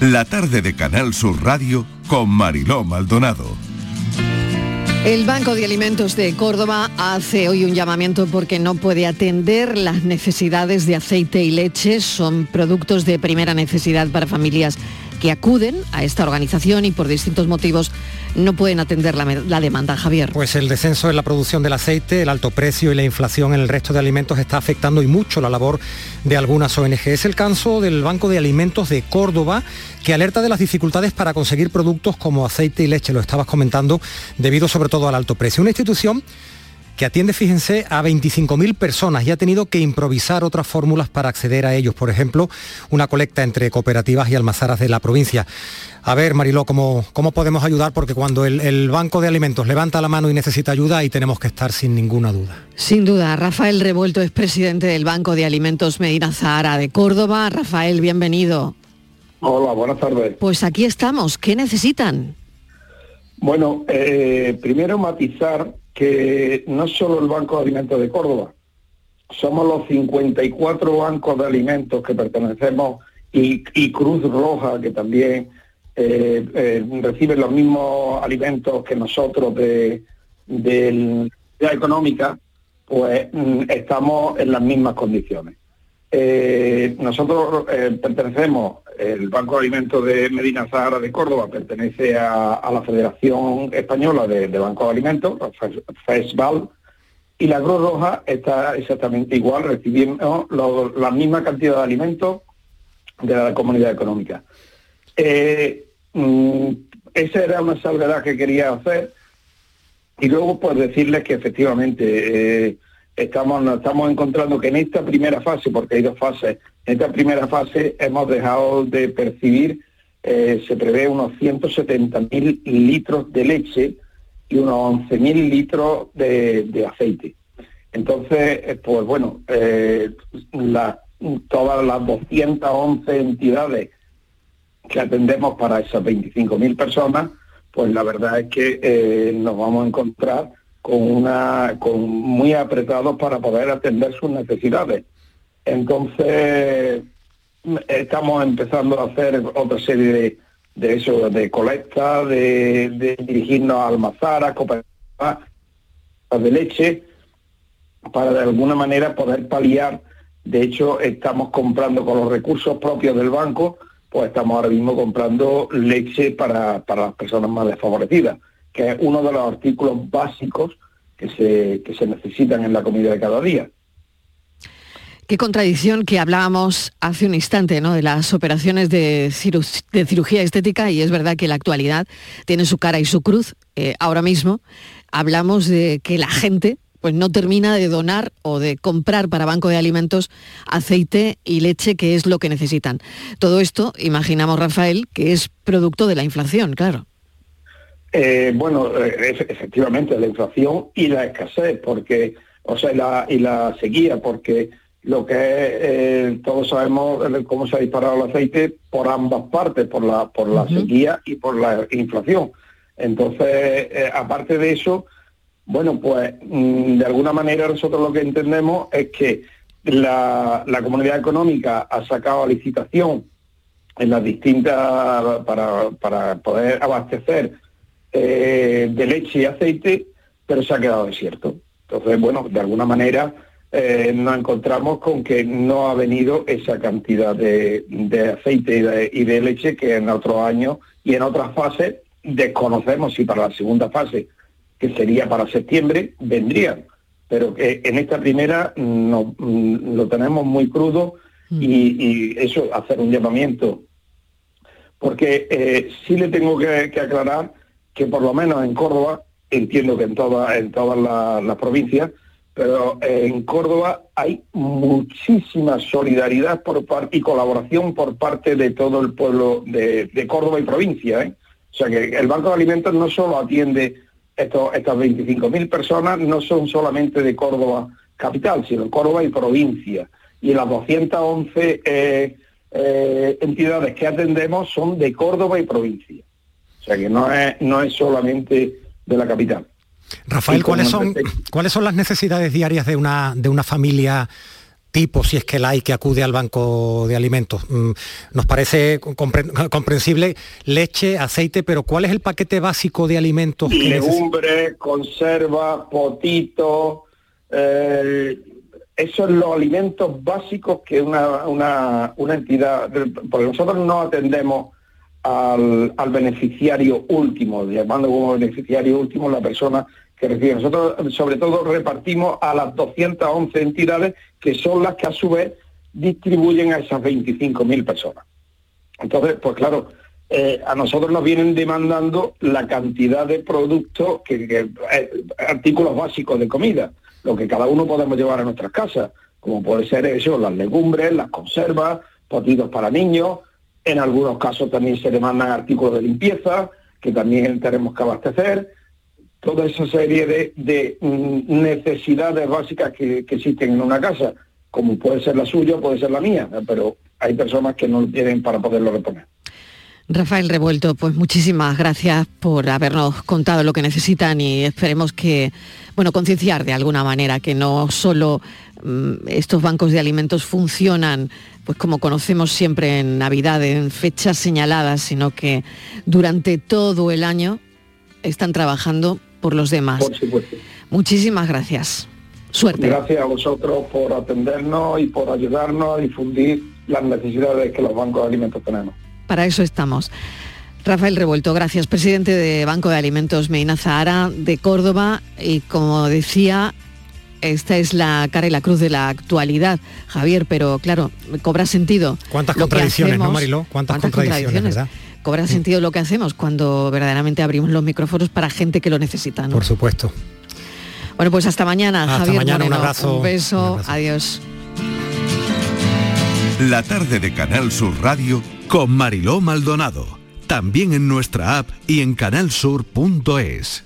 La tarde de Canal Sur Radio con Mariló Maldonado. El Banco de Alimentos de Córdoba hace hoy un llamamiento porque no puede atender las necesidades de aceite y leche. Son productos de primera necesidad para familias que acuden a esta organización y por distintos motivos no pueden atender la, demanda, Javier. Pues el descenso en la producción del aceite, el alto precio y la inflación en el resto de alimentos está afectando y mucho la labor de algunas ONG. Es el caso del Banco de Alimentos de Córdoba, que alerta de las dificultades para conseguir productos como aceite y leche, lo estabas comentando, debido sobre todo al alto precio. Una institución que atiende, fíjense, a 25.000 personas y ha tenido que improvisar otras fórmulas para acceder a ellos. Por ejemplo, una colecta entre cooperativas y almazaras de la provincia. A ver, Mariló, ¿cómo, cómo podemos ayudar? Porque cuando el, el, Banco de Alimentos levanta la mano y necesita ayuda, ahí tenemos que estar sin ninguna duda. Sin duda. Rafael Revuelto es presidente del Banco de Alimentos Medina Zahara de Córdoba. Rafael, bienvenido. Hola, buenas tardes. Pues aquí estamos. ¿Qué necesitan? Bueno, eh, primero matizar que no solo el Banco de Alimentos de Córdoba, somos los 54 bancos de alimentos que pertenecemos y, Cruz Roja, que también eh, eh, recibe los mismos alimentos que nosotros de, de la económica, pues mm, estamos en las mismas condiciones. Eh, nosotros eh, pertenecemos, el Banco de Alimentos de Medina Zahara de Córdoba pertenece a, la Federación Española de, de Banco de Alimentos, FESBAL, y la Cruz Roja está exactamente igual, recibimos lo, la misma cantidad de alimentos de la comunidad económica. Eh, mm, esa era una salvedad que quería hacer y luego pues decirles que efectivamente eh, estamos, estamos encontrando que en esta primera fase, porque hay dos fases, en esta primera fase hemos dejado de percibir, eh, se prevé unos 170.000 litros de leche y unos 11.000 litros de, de, aceite. Entonces, eh, pues bueno, eh, todas las 211 entidades que atendemos para esas 25.000 personas, pues la verdad es que nos vamos a encontrar con una con muy apretados para poder atender sus necesidades. Entonces estamos empezando a hacer otra serie de, de eso, de colecta, de, de dirigirnos a almazaras, cooperativas de leche, para de alguna manera poder paliar. De hecho, estamos comprando con los recursos propios del banco, pues estamos ahora mismo comprando leche para, para las personas más desfavorecidas que es uno de los artículos básicos que se, que se necesitan en la comida de cada día. Qué contradicción que hablábamos hace un instante ¿no? de las operaciones de, ciru de, cirugía estética y es verdad que la actualidad tiene su cara y su cruz. Eh, ahora mismo hablamos de que la gente pues no termina de donar o de comprar para Banco de Alimentos aceite y leche, que es lo que necesitan. Todo esto, imaginamos, Rafael, que es producto de la inflación, claro. Eh, bueno, es, efectivamente la inflación y la escasez, porque, o sea, y la, y la sequía, porque lo que es, eh, todos sabemos cómo se ha disparado el aceite por ambas partes, por la, por la uh -huh. sequía y por la inflación. Entonces, eh, aparte de eso, bueno, pues mmm, de alguna manera nosotros lo que entendemos es que la, la comunidad económica ha sacado a licitación en las distintas para, para poder abastecer eh, de leche y aceite, pero se ha quedado desierto. Entonces, bueno, de alguna manera eh, nos encontramos con que no ha venido esa cantidad de, de aceite y de, y de, leche que en otros años y en otras fases desconocemos si para la segunda fase, que sería para septiembre, vendrían. Pero que en esta primera no, lo tenemos muy crudo mm. y, y, eso, hacer un llamamiento. Porque eh, sí le tengo que, que aclarar que por lo menos en Córdoba, entiendo que en, toda, en todas las la provincias, pero en Córdoba hay muchísima solidaridad por y colaboración por parte de todo el pueblo de, de Córdoba y provincia. ¿eh? O sea que el Banco de Alimentos no solo atiende estos, estas 25.000 personas, no son solamente de Córdoba capital, sino Córdoba y provincia. Y las 211 eh, eh, entidades que atendemos son de Córdoba y provincia. O sea que no es, no es solamente de la capital. Rafael, ¿cuáles son, ¿cuáles son las necesidades diarias de una, de una familia tipo, si es que la hay, que acude al banco de alimentos. Mm, nos parece compre- comprensible leche, aceite, pero ¿cuál es el paquete básico de alimentos? Legumbres, conservas, potitos, eh, esos son los alimentos básicos que una, una, una entidad, porque nosotros no atendemos al, beneficiario último, llamando como beneficiario último la persona que recibe. Nosotros sobre todo repartimos a las 211 entidades que son las que a su vez distribuyen a esas 25.000 personas. Entonces, pues claro, eh, a nosotros nos vienen demandando la cantidad de productos, que, que, eh, artículos básicos de comida, lo que cada uno podemos llevar a nuestras casas, como puede ser eso, las legumbres, las conservas, potitos para niños, en algunos casos también se demandan artículos de limpieza, que también tenemos que abastecer, toda esa serie de, de, mm, necesidades básicas que, que existen en una casa, como puede ser la suya, puede ser la mía, pero hay personas que no lo tienen para poderlo reponer. Rafael Revuelto, pues muchísimas gracias por habernos contado lo que necesitan y esperemos que, bueno, concienciar de alguna manera que no solo estos bancos de alimentos funcionan, pues como conocemos siempre en Navidad, en fechas señaladas, sino que durante todo el año están trabajando por los demás. Por supuesto. Muchísimas gracias. Suerte. Gracias a vosotros por atendernos y por ayudarnos a difundir las necesidades que los bancos de alimentos tenemos. Para eso estamos. Rafael Revuelto, gracias, presidente de Banco de Alimentos Medina Zahara de Córdoba. Y como decía, esta es la cara y la cruz de la actualidad, Javier, pero claro, cobra sentido. ¿Cuántas contradicciones, no, Mariló? ¿Cuántas contradicciones, verdad? Cobra sentido lo que hacemos cuando verdaderamente abrimos los micrófonos para gente que lo necesita. ¿no? Por supuesto. Bueno, pues hasta mañana, Hasta Javier mañana, un Moreno. abrazo, Un beso, adiós. La tarde de Canal Sur Radio con Mariló Maldonado. También en nuestra app y en canalsur.es.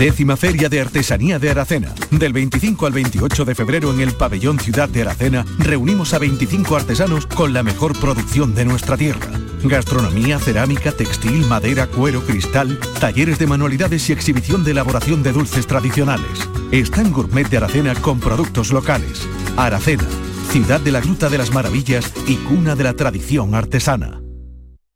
Décima Feria de Artesanía de Aracena. Del 25 al 28 de febrero en el Pabellón Ciudad de Aracena reunimos a 25 artesanos con la mejor producción de nuestra tierra. Gastronomía, cerámica, textil, madera, cuero, cristal, talleres de manualidades y exhibición de elaboración de dulces tradicionales. Stand Gourmet de Aracena con productos locales. Aracena, ciudad de la Gruta de las Maravillas y cuna de la tradición artesana.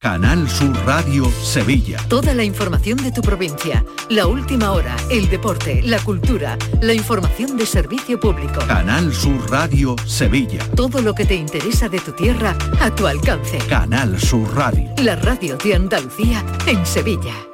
Canal Sur Radio Sevilla. Toda la información de tu provincia, la última hora, el deporte, la cultura, la información de servicio público. Canal Sur Radio Sevilla. Todo lo que te interesa de tu tierra a tu alcance. Canal Sur Radio. La radio de Andalucía en Sevilla.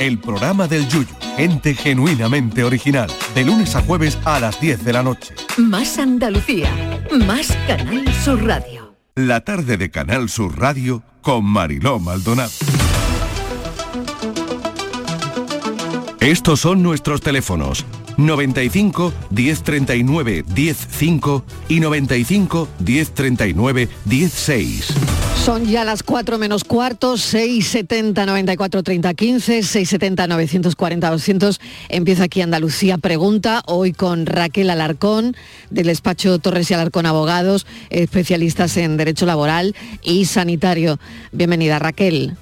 El programa del Yuyu. Gente genuinamente original. De lunes a jueves a las 10 de la noche. Más Andalucía, más Canal Sur Radio. La tarde de Canal Sur Radio con Mariló Maldonado. Estos son nuestros teléfonos 95 1039 105 y 95 1039 16. Son ya las 4 menos cuarto, 670 94 30 15, 670 940 200. Empieza aquí Andalucía Pregunta, hoy con Raquel Alarcón, del despacho Torres y Alarcón Abogados, especialistas en Derecho Laboral y Sanitario. Bienvenida, Raquel.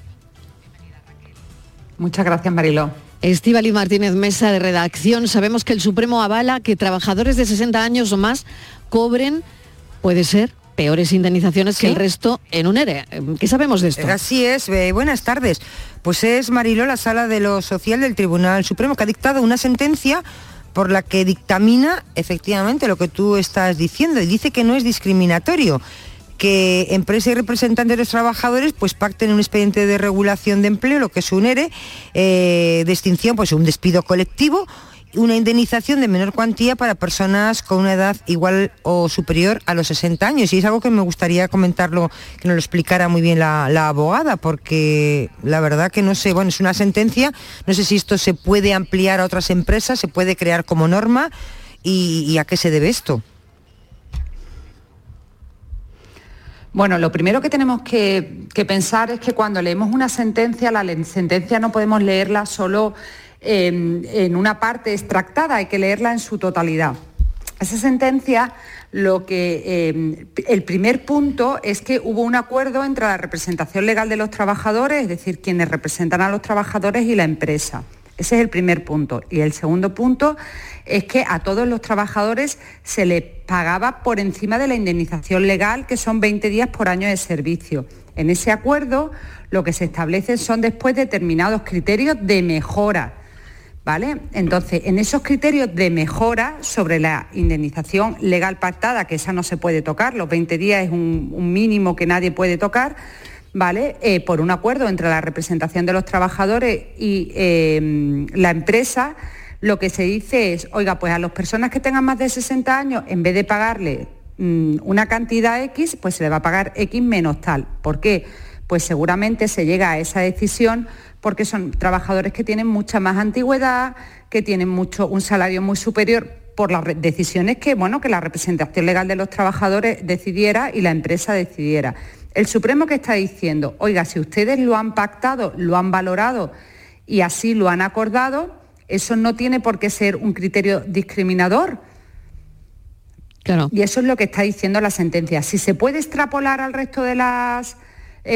Muchas gracias, Mariló. Estíbaliz Martínez Mesa de Redacción. Sabemos que el Supremo avala que trabajadores de 60 años o más cobren, puede ser, peores indemnizaciones que el resto en un ERE. ¿Qué sabemos de esto? Así es, eh, buenas tardes. Pues es Mariló la sala de lo social del Tribunal Supremo que ha dictado una sentencia por la que dictamina efectivamente lo que tú estás diciendo y dice que no es discriminatorio que empresa y representantes de los trabajadores pues pacten un expediente de regulación de empleo, lo que es un ERE, eh, de extinción, pues un despido colectivo una indemnización de menor cuantía para personas con una edad igual o superior a los 60 años. Y es algo que me gustaría comentarlo, que nos lo explicara muy bien la, abogada, porque la verdad que no sé, bueno, es una sentencia, no sé si esto se puede ampliar a otras empresas, se puede crear como norma y, a qué se debe esto. Bueno, lo primero que tenemos que, que, pensar es que cuando leemos una sentencia, la sentencia no podemos leerla solo en una parte extractada, hay que leerla en su totalidad. Esa sentencia, lo que em, el primer punto es que hubo un acuerdo entre la representación legal de los trabajadores, es decir, quienes representan a los trabajadores y la empresa. Ese es el primer punto. Y el segundo punto es que a todos los trabajadores se les pagaba por encima de la indemnización legal, que son 20 días por año de servicio. En ese acuerdo lo que se establece son después determinados criterios de mejora entonces, en esos criterios de mejora sobre la indemnización legal pactada, que esa no se puede tocar, los 20 días es un, mínimo que nadie puede tocar, ¿vale? Eh, por un acuerdo entre la representación de los trabajadores y eh, la empresa, lo que se dice es, oiga, pues a las personas que tengan más de 60 años, en vez de pagarle mm, una cantidad X, pues se le va a pagar X menos tal. ¿Por qué? Pues seguramente se llega a esa decisión porque son trabajadores que tienen mucha más antigüedad, que tienen mucho, un salario muy superior por las decisiones que, bueno, que la representación legal de los trabajadores decidiera y la empresa decidiera. El Supremo que está diciendo, oiga, si ustedes lo han pactado, lo han valorado y así lo han acordado, eso no tiene por qué ser un criterio discriminador. Claro. Y eso es lo que está diciendo la sentencia. Si se puede extrapolar al resto de las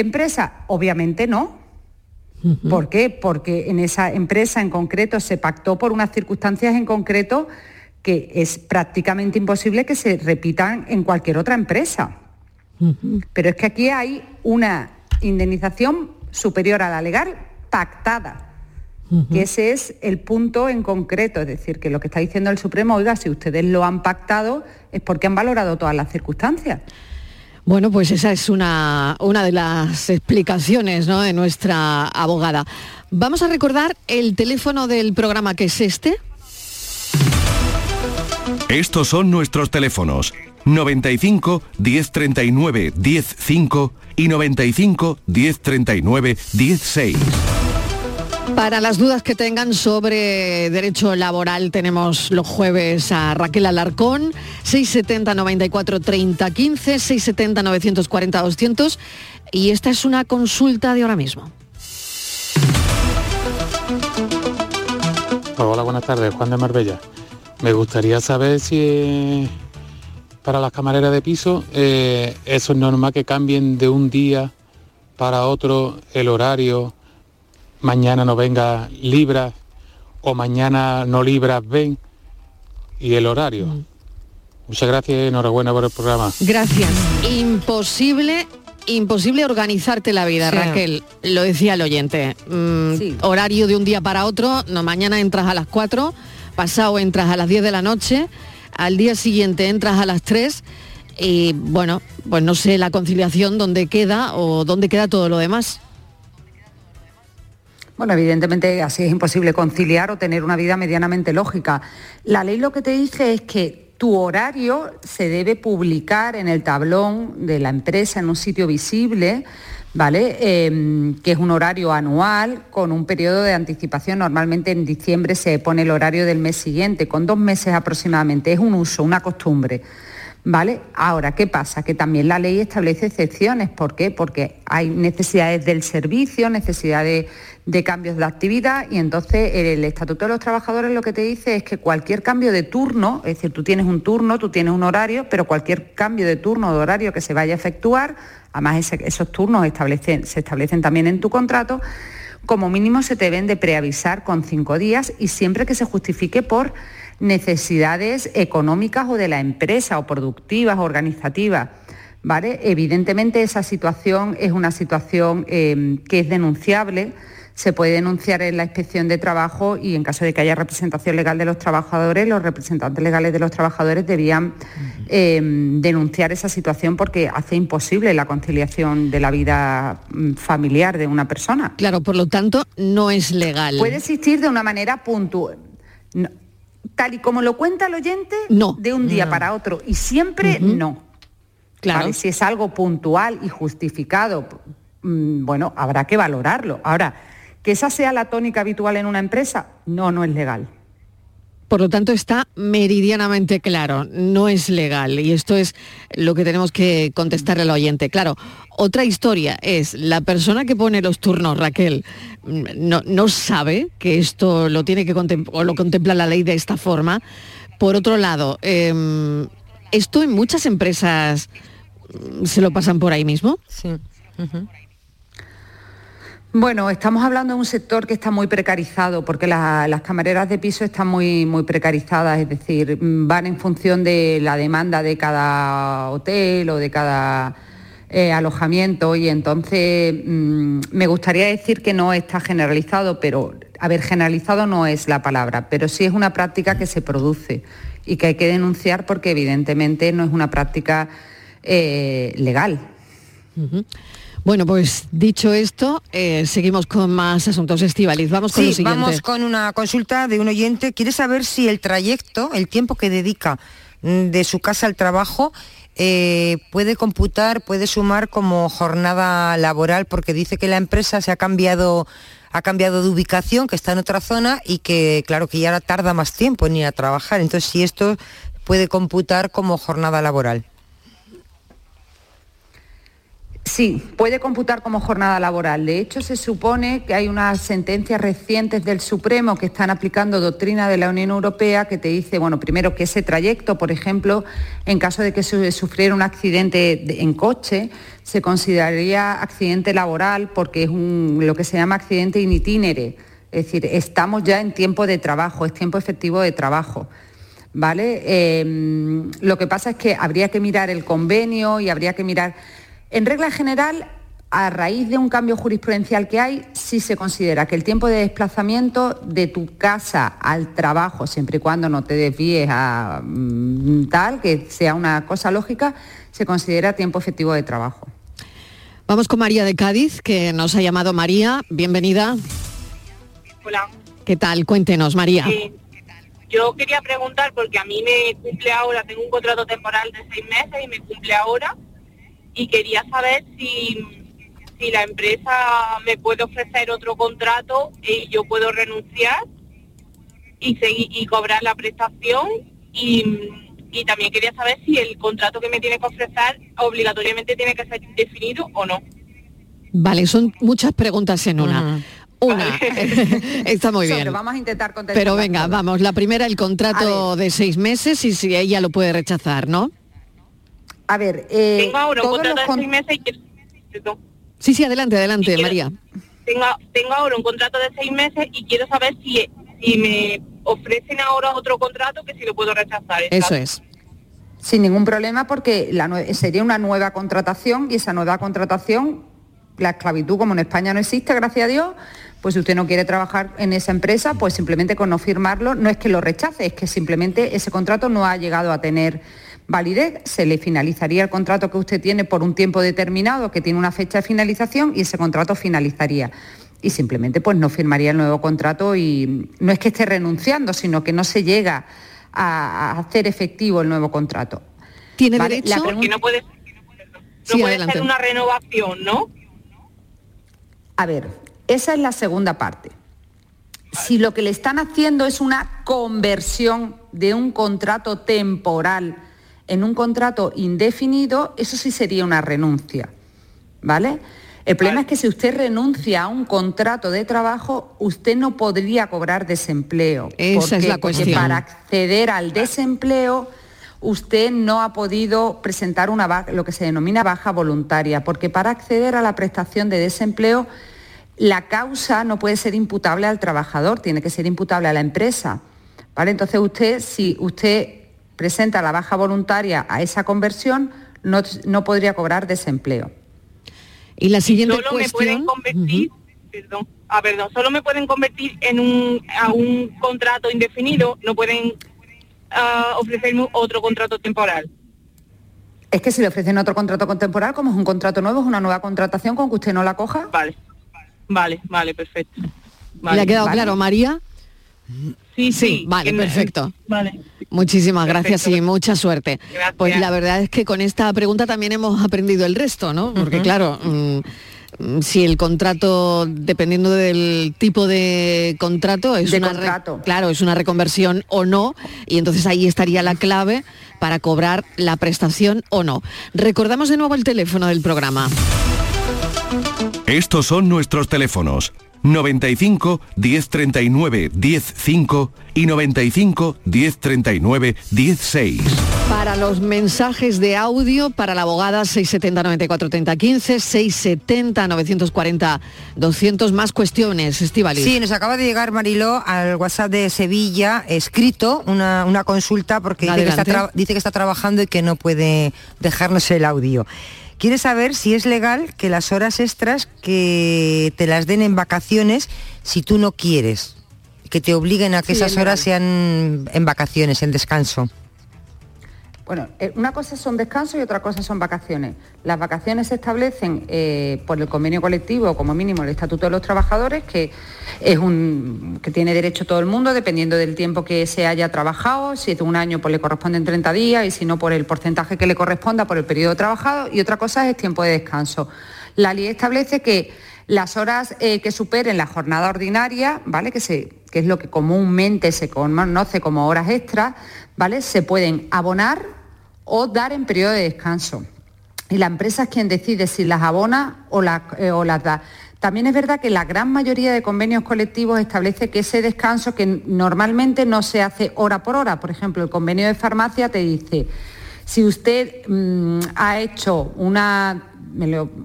empresas, obviamente no. ¿Por qué? Porque en esa empresa en concreto se pactó por unas circunstancias en concreto que es prácticamente imposible que se repitan en cualquier otra empresa. Pero es que aquí hay una indemnización superior a la legal pactada. que ese es el punto en concreto, es decir, que lo que está diciendo el Supremo, oiga, si ustedes lo han pactado es porque han valorado todas las circunstancias. Bueno, pues esa es una, de las explicaciones ¿no? de nuestra abogada. Vamos a recordar el teléfono del programa que es este. Estos son nuestros teléfonos 95 1039 105 y 95 1039 16. Para las dudas que tengan sobre derecho laboral tenemos los jueves a Raquel Alarcón, 670 94 30 15, 670 940 200 y esta es una consulta de ahora mismo. Hola, buenas tardes, Juan de Marbella. Me gustaría saber si para las camareras de piso eh, eso es normal que cambien de un día para otro el horario mañana no venga libras o mañana no libras ven y el horario. Mm. Muchas gracias y enhorabuena por el programa. Gracias. Imposible imposible organizarte la vida, Raquel. Lo decía el oyente. Mm, horario de un día para otro, no, mañana entras a las 4, pasado entras a las 10 de la noche, al día siguiente entras a las 3 y bueno, pues no sé la conciliación dónde queda o dónde queda todo lo demás. Bueno, evidentemente así es imposible conciliar o tener una vida medianamente lógica. La ley lo que te dice es que tu horario se debe publicar en el tablón de la empresa en un sitio visible, ¿vale? Em, que es un horario anual con un periodo de anticipación. Normalmente en diciembre se pone el horario del mes siguiente, con dos meses aproximadamente. Es un uso, una costumbre. ¿Vale? Ahora, ¿qué pasa? Que también la ley establece excepciones. ¿Por qué? Porque hay necesidades del servicio, necesidades de cambios de actividad y entonces el Estatuto de los Trabajadores lo que te dice es que cualquier cambio de turno, es decir, tú tienes un turno, tú tienes un horario, pero cualquier cambio de turno o de horario que se vaya a efectuar, además esos turnos se establecen también en tu contrato, como mínimo se te deben de preavisar con cinco días y siempre que se justifique por necesidades económicas o de la empresa o productivas o organizativas. ¿vale? Evidentemente esa situación es una situación eh, que es denunciable, se puede denunciar en la inspección de trabajo y en caso de que haya representación legal de los trabajadores, los representantes legales de los trabajadores debían eh, denunciar esa situación porque hace imposible la conciliación de la vida mm, familiar de una persona. Claro, por lo tanto, no es legal. Puede existir de una manera puntual. tal y como lo cuenta el oyente, no. de un día para otro. Y siempre no. Claro. Si es algo puntual y justificado, mm, bueno, habrá que valorarlo. Ahora, ¿Que esa sea la tónica habitual en una empresa? No, no es legal. Por lo tanto, está meridianamente claro, no es legal. Y esto es lo que tenemos que contestarle al oyente. Claro, otra historia es la persona que pone los turnos, Raquel, no, no sabe que esto lo tiene que o lo contempla la ley de esta forma. Por otro lado, em, esto en muchas empresas mm, se lo pasan por ahí mismo. Sí. Bueno, estamos hablando de un sector que está muy precarizado porque las camareras de piso están muy, muy precarizadas, es decir, van en función de la demanda de cada hotel o de cada eh, alojamiento y entonces mm, me gustaría decir que no está generalizado, pero a ver, generalizado no es la palabra, pero sí es una práctica que se produce y que hay que denunciar porque evidentemente no es una práctica eh, legal. Bueno, pues dicho esto, eh, seguimos con más asuntos estivales. Vamos con lo siguiente. Vamos con una consulta de un oyente. Quiere saber si el trayecto, el tiempo que dedica mm, de su casa al trabajo, eh, puede computar, puede sumar como jornada laboral, porque dice que la empresa se ha cambiado ha cambiado de ubicación, que está en otra zona y que, claro, que ya tarda más tiempo en ir a trabajar. Entonces, si esto puede computar como jornada laboral. Sí, puede computar como jornada laboral. De hecho, se supone que hay unas sentencias recientes del Supremo que están aplicando doctrina de la Unión Europea que te dice, bueno, primero que ese trayecto, por ejemplo, en caso de que sufriera un accidente en coche, se consideraría accidente laboral porque es lo que se llama accidente in itinere. Es decir, estamos ya en tiempo de trabajo, es tiempo efectivo de trabajo. ¿Vale? Eh, lo que pasa es que habría que mirar el convenio y habría que mirar en regla general, a raíz de un cambio jurisprudencial que hay, sí se considera que el tiempo de desplazamiento de tu casa al trabajo, siempre y cuando no te desvíes a mm, tal, que sea una cosa lógica, se considera tiempo efectivo de trabajo. Vamos con María de Cádiz, que nos ha llamado María. Bienvenida. Hola. ¿Qué tal? Cuéntenos, María. yo quería preguntar, porque a mí me cumple ahora, tengo un contrato temporal de seis meses y me cumple ahora y quería saber si, si la empresa me puede ofrecer otro contrato y yo puedo renunciar y, seguir, y cobrar la prestación y, también quería saber si el contrato que me tiene que ofrecer obligatoriamente tiene que ser definido o no. Vale, son muchas preguntas en una. Una, [LAUGHS] está muy bien. Vamos a intentar contestar. Pero venga, vamos, la primera, el contrato de seis meses y si ella lo puede rechazar, ¿no? A ver, eh, tengo ahora un contrato de seis meses y quiero... Sí, sí, adelante, adelante, María. Tengo, tengo ahora un contrato de seis meses y quiero saber si, si me ofrecen ahora otro contrato que si lo puedo rechazar. Eso es. Sin ningún problema porque la, sería una nueva contratación y esa nueva contratación, la esclavitud como en España no existe, gracias a Dios, pues si usted no quiere trabajar en esa empresa, pues simplemente con no firmarlo, no es que lo rechace, es que simplemente ese contrato no ha llegado a tener validez, se le finalizaría el contrato que usted tiene por un tiempo determinado, que tiene una fecha de finalización, y ese contrato finalizaría. Y simplemente pues no firmaría el nuevo contrato y no es que esté renunciando, sino que no se llega a, hacer efectivo el nuevo contrato. ¿Tiene derecho? La Porque no puede, no puede ser una renovación, ¿no? A ver, esa es la segunda parte. Si lo que le están haciendo es una conversión de un contrato temporal en un contrato indefinido, eso sí sería una renuncia. ¿Vale? El problema es que si usted renuncia a un contrato de trabajo, usted no podría cobrar desempleo. Esa es la Porque cuestión. para acceder al desempleo, usted no ha podido presentar una lo que se denomina baja voluntaria, porque para acceder a la prestación de desempleo, la causa no puede ser imputable al trabajador, tiene que ser imputable a la empresa. ¿Vale? Entonces usted, si usted presenta la baja voluntaria a esa conversión, no, no podría cobrar desempleo. Y la siguiente Solo me pueden cuestión. convertir, perdón, ah, perdón, solo me pueden convertir en un, a un contrato indefinido, no pueden ah, ofrecerme otro contrato temporal. Es que si le ofrecen otro contrato contemporáneo, como es un contrato nuevo, es una nueva contratación con que usted no la coja. Vale, vale, vale, perfecto. ¿Le ha quedado Vale. claro, María? Sí, sí, vale, en- perfecto. Vale. Muchísimas gracias y mucha suerte. Gracias. Pues la verdad es que con esta pregunta también hemos aprendido el resto, ¿no? Porque claro, mm, mm, si el contrato, dependiendo del tipo de contrato, es De una contrato. claro, es una reconversión o no, y entonces ahí estaría la clave para cobrar la prestación o no. Recordamos de nuevo el teléfono del programa. Estos son nuestros teléfonos. 95 1039 105 y 95 1039 16. Para los mensajes de audio, para la abogada 670 94 30 15, 670 940 200 más cuestiones, Estivali. Sí, nos acaba de llegar Mariló al WhatsApp de Sevilla escrito una, una consulta porque dice que, está dice que está trabajando y que no puede dejarnos el audio. Quiere saber si es legal que las horas extras que te las den en vacaciones si tú no quieres, que te obliguen a que Sí, esas es horas sean en vacaciones, en descanso. Bueno, eh, una cosa son descansos y otra cosa son vacaciones. Las vacaciones se establecen eh, por el convenio colectivo, como mínimo el Estatuto de los Trabajadores, que es un que tiene derecho todo el mundo, dependiendo del tiempo que se haya trabajado. Si es un año, pues le corresponden 30 días y si no, por el porcentaje que le corresponda por el periodo trabajado. Y otra cosa es tiempo de descanso. La ley establece que las horas eh, que superen la jornada ordinaria, ¿vale? Que, se, que es lo que comúnmente se conoce como horas extras, ¿vale? Se pueden abonar o dar en periodo de descanso. Y la empresa es quien decide si las abona o, las- eh, o las da. También es verdad que la gran mayoría de convenios colectivos establece que ese descanso que normalmente no se hace hora por hora. Por ejemplo, el convenio de farmacia te dice, si usted mm, ha hecho una,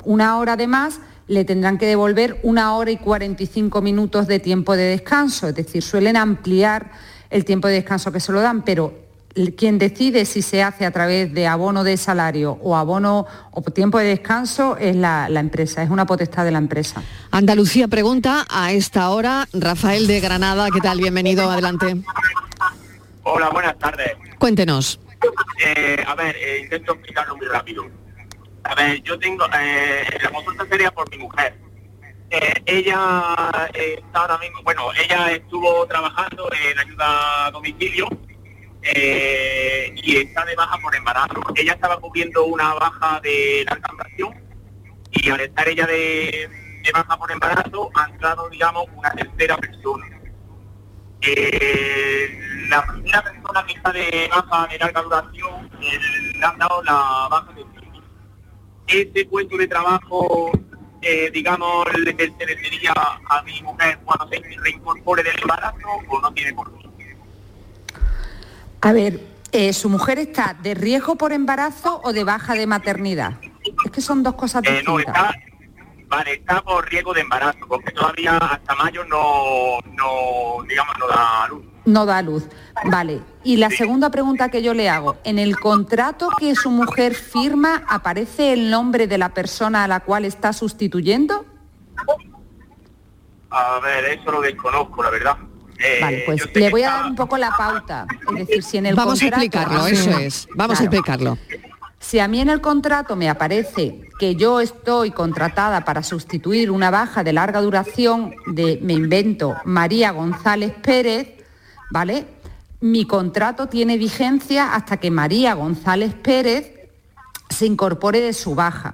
una hora de más, le tendrán que devolver una hora y 45 minutos de tiempo de descanso. Es decir, suelen ampliar el tiempo de descanso que se lo dan, pero quien decide si se hace a través de abono de salario o abono o tiempo de descanso es la, la empresa, es una potestad de la empresa. Andalucía pregunta a esta hora, Rafael de Granada, ¿qué tal? Bienvenido, adelante. Hola, buenas tardes. Cuéntenos. Eh, a ver, eh, intento explicarlo muy rápido. A ver, yo tengo, eh, la consulta sería por mi mujer. Eh, ella eh, está ahora mismo, bueno, ella estuvo trabajando en ayuda a domicilio eh, y está de baja por embarazo. Ella estaba cubriendo una baja de larga duración y al estar ella de, de baja por embarazo ha entrado, digamos, una tercera persona. La primera persona que está de baja de larga duración le han dado la baja de servicio. Ese puesto de trabajo, eh, digamos, le pertenecería a mi mujer cuando se reincorpore del embarazo o no tiene por qué. A ver, eh, ¿su mujer está de riesgo por embarazo o de baja de maternidad? Es que son dos cosas Eh, no, distintas. está, vale, está por riesgo de embarazo, porque todavía hasta mayo no, no digamos, no da luz. No da luz. Vale. Y la segunda pregunta que yo le hago, ¿en el contrato que su mujer firma aparece el nombre de la persona a la cual está sustituyendo? A ver, eso lo desconozco, la verdad. Eh, Vale, pues le voy a dar un poco la pauta. Es decir, si en el Vamos a contrato- explicarlo, Ah, eso es. Vamos a explicarlo. Si a mí en el contrato me aparece que yo estoy contratada para sustituir una baja de larga duración de, me invento, María González Pérez, ¿vale? Mi contrato tiene vigencia hasta que María González Pérez se incorpore de su baja.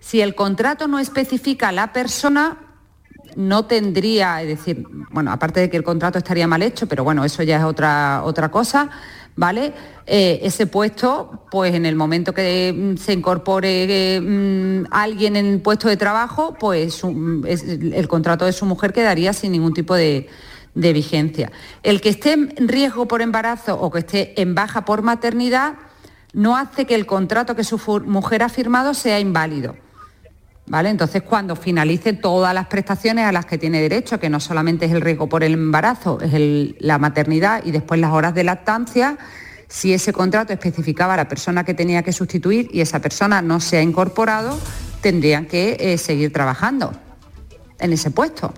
Si el contrato no especifica la persona, no tendría, es decir, bueno, aparte de que el contrato estaría mal hecho, pero bueno, eso ya es otra, otra cosa, ¿vale? Eh, ese puesto, pues en el momento que mm, se incorpore eh, mm, alguien en el puesto de trabajo, pues el contrato de su mujer quedaría sin ningún tipo de, de vigencia. El que esté en riesgo por embarazo o que esté en baja por maternidad no hace que el contrato que su mujer ha firmado sea inválido. ¿Vale? Entonces, cuando finalice todas las prestaciones a las que tiene derecho, que no solamente es el riesgo por el embarazo, es la maternidad y después las horas de lactancia, si ese contrato especificaba a la persona que tenía que sustituir y esa persona no se ha incorporado, tendrían que eh, seguir trabajando en ese puesto.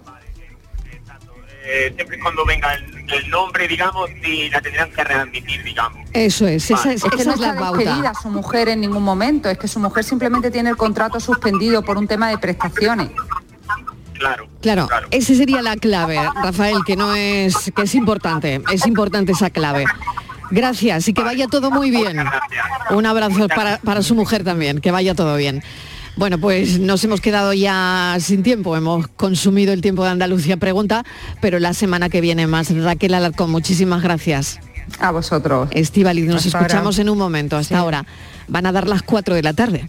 Eh, siempre cuando venga el, nombre, digamos, y la tendrán que readmitir, digamos. Eso es, esa, es, que no es la despedida su mujer en ningún momento, es que su mujer simplemente tiene el contrato suspendido por un tema de prestaciones. Claro, claro, claro. esa sería la clave, Rafael, que no es, que es importante, es importante esa clave. Gracias y que vaya todo muy bien. Un abrazo para, para su mujer también, que vaya todo bien. Bueno, pues nos hemos quedado ya sin tiempo, hemos consumido el tiempo de Andalucía Pregunta, pero la semana que viene más. Raquel Alarcón, muchísimas gracias. A vosotros. Estivaliz, nos escuchamos en un momento. Hasta ahora. Van a dar las 4 de la tarde.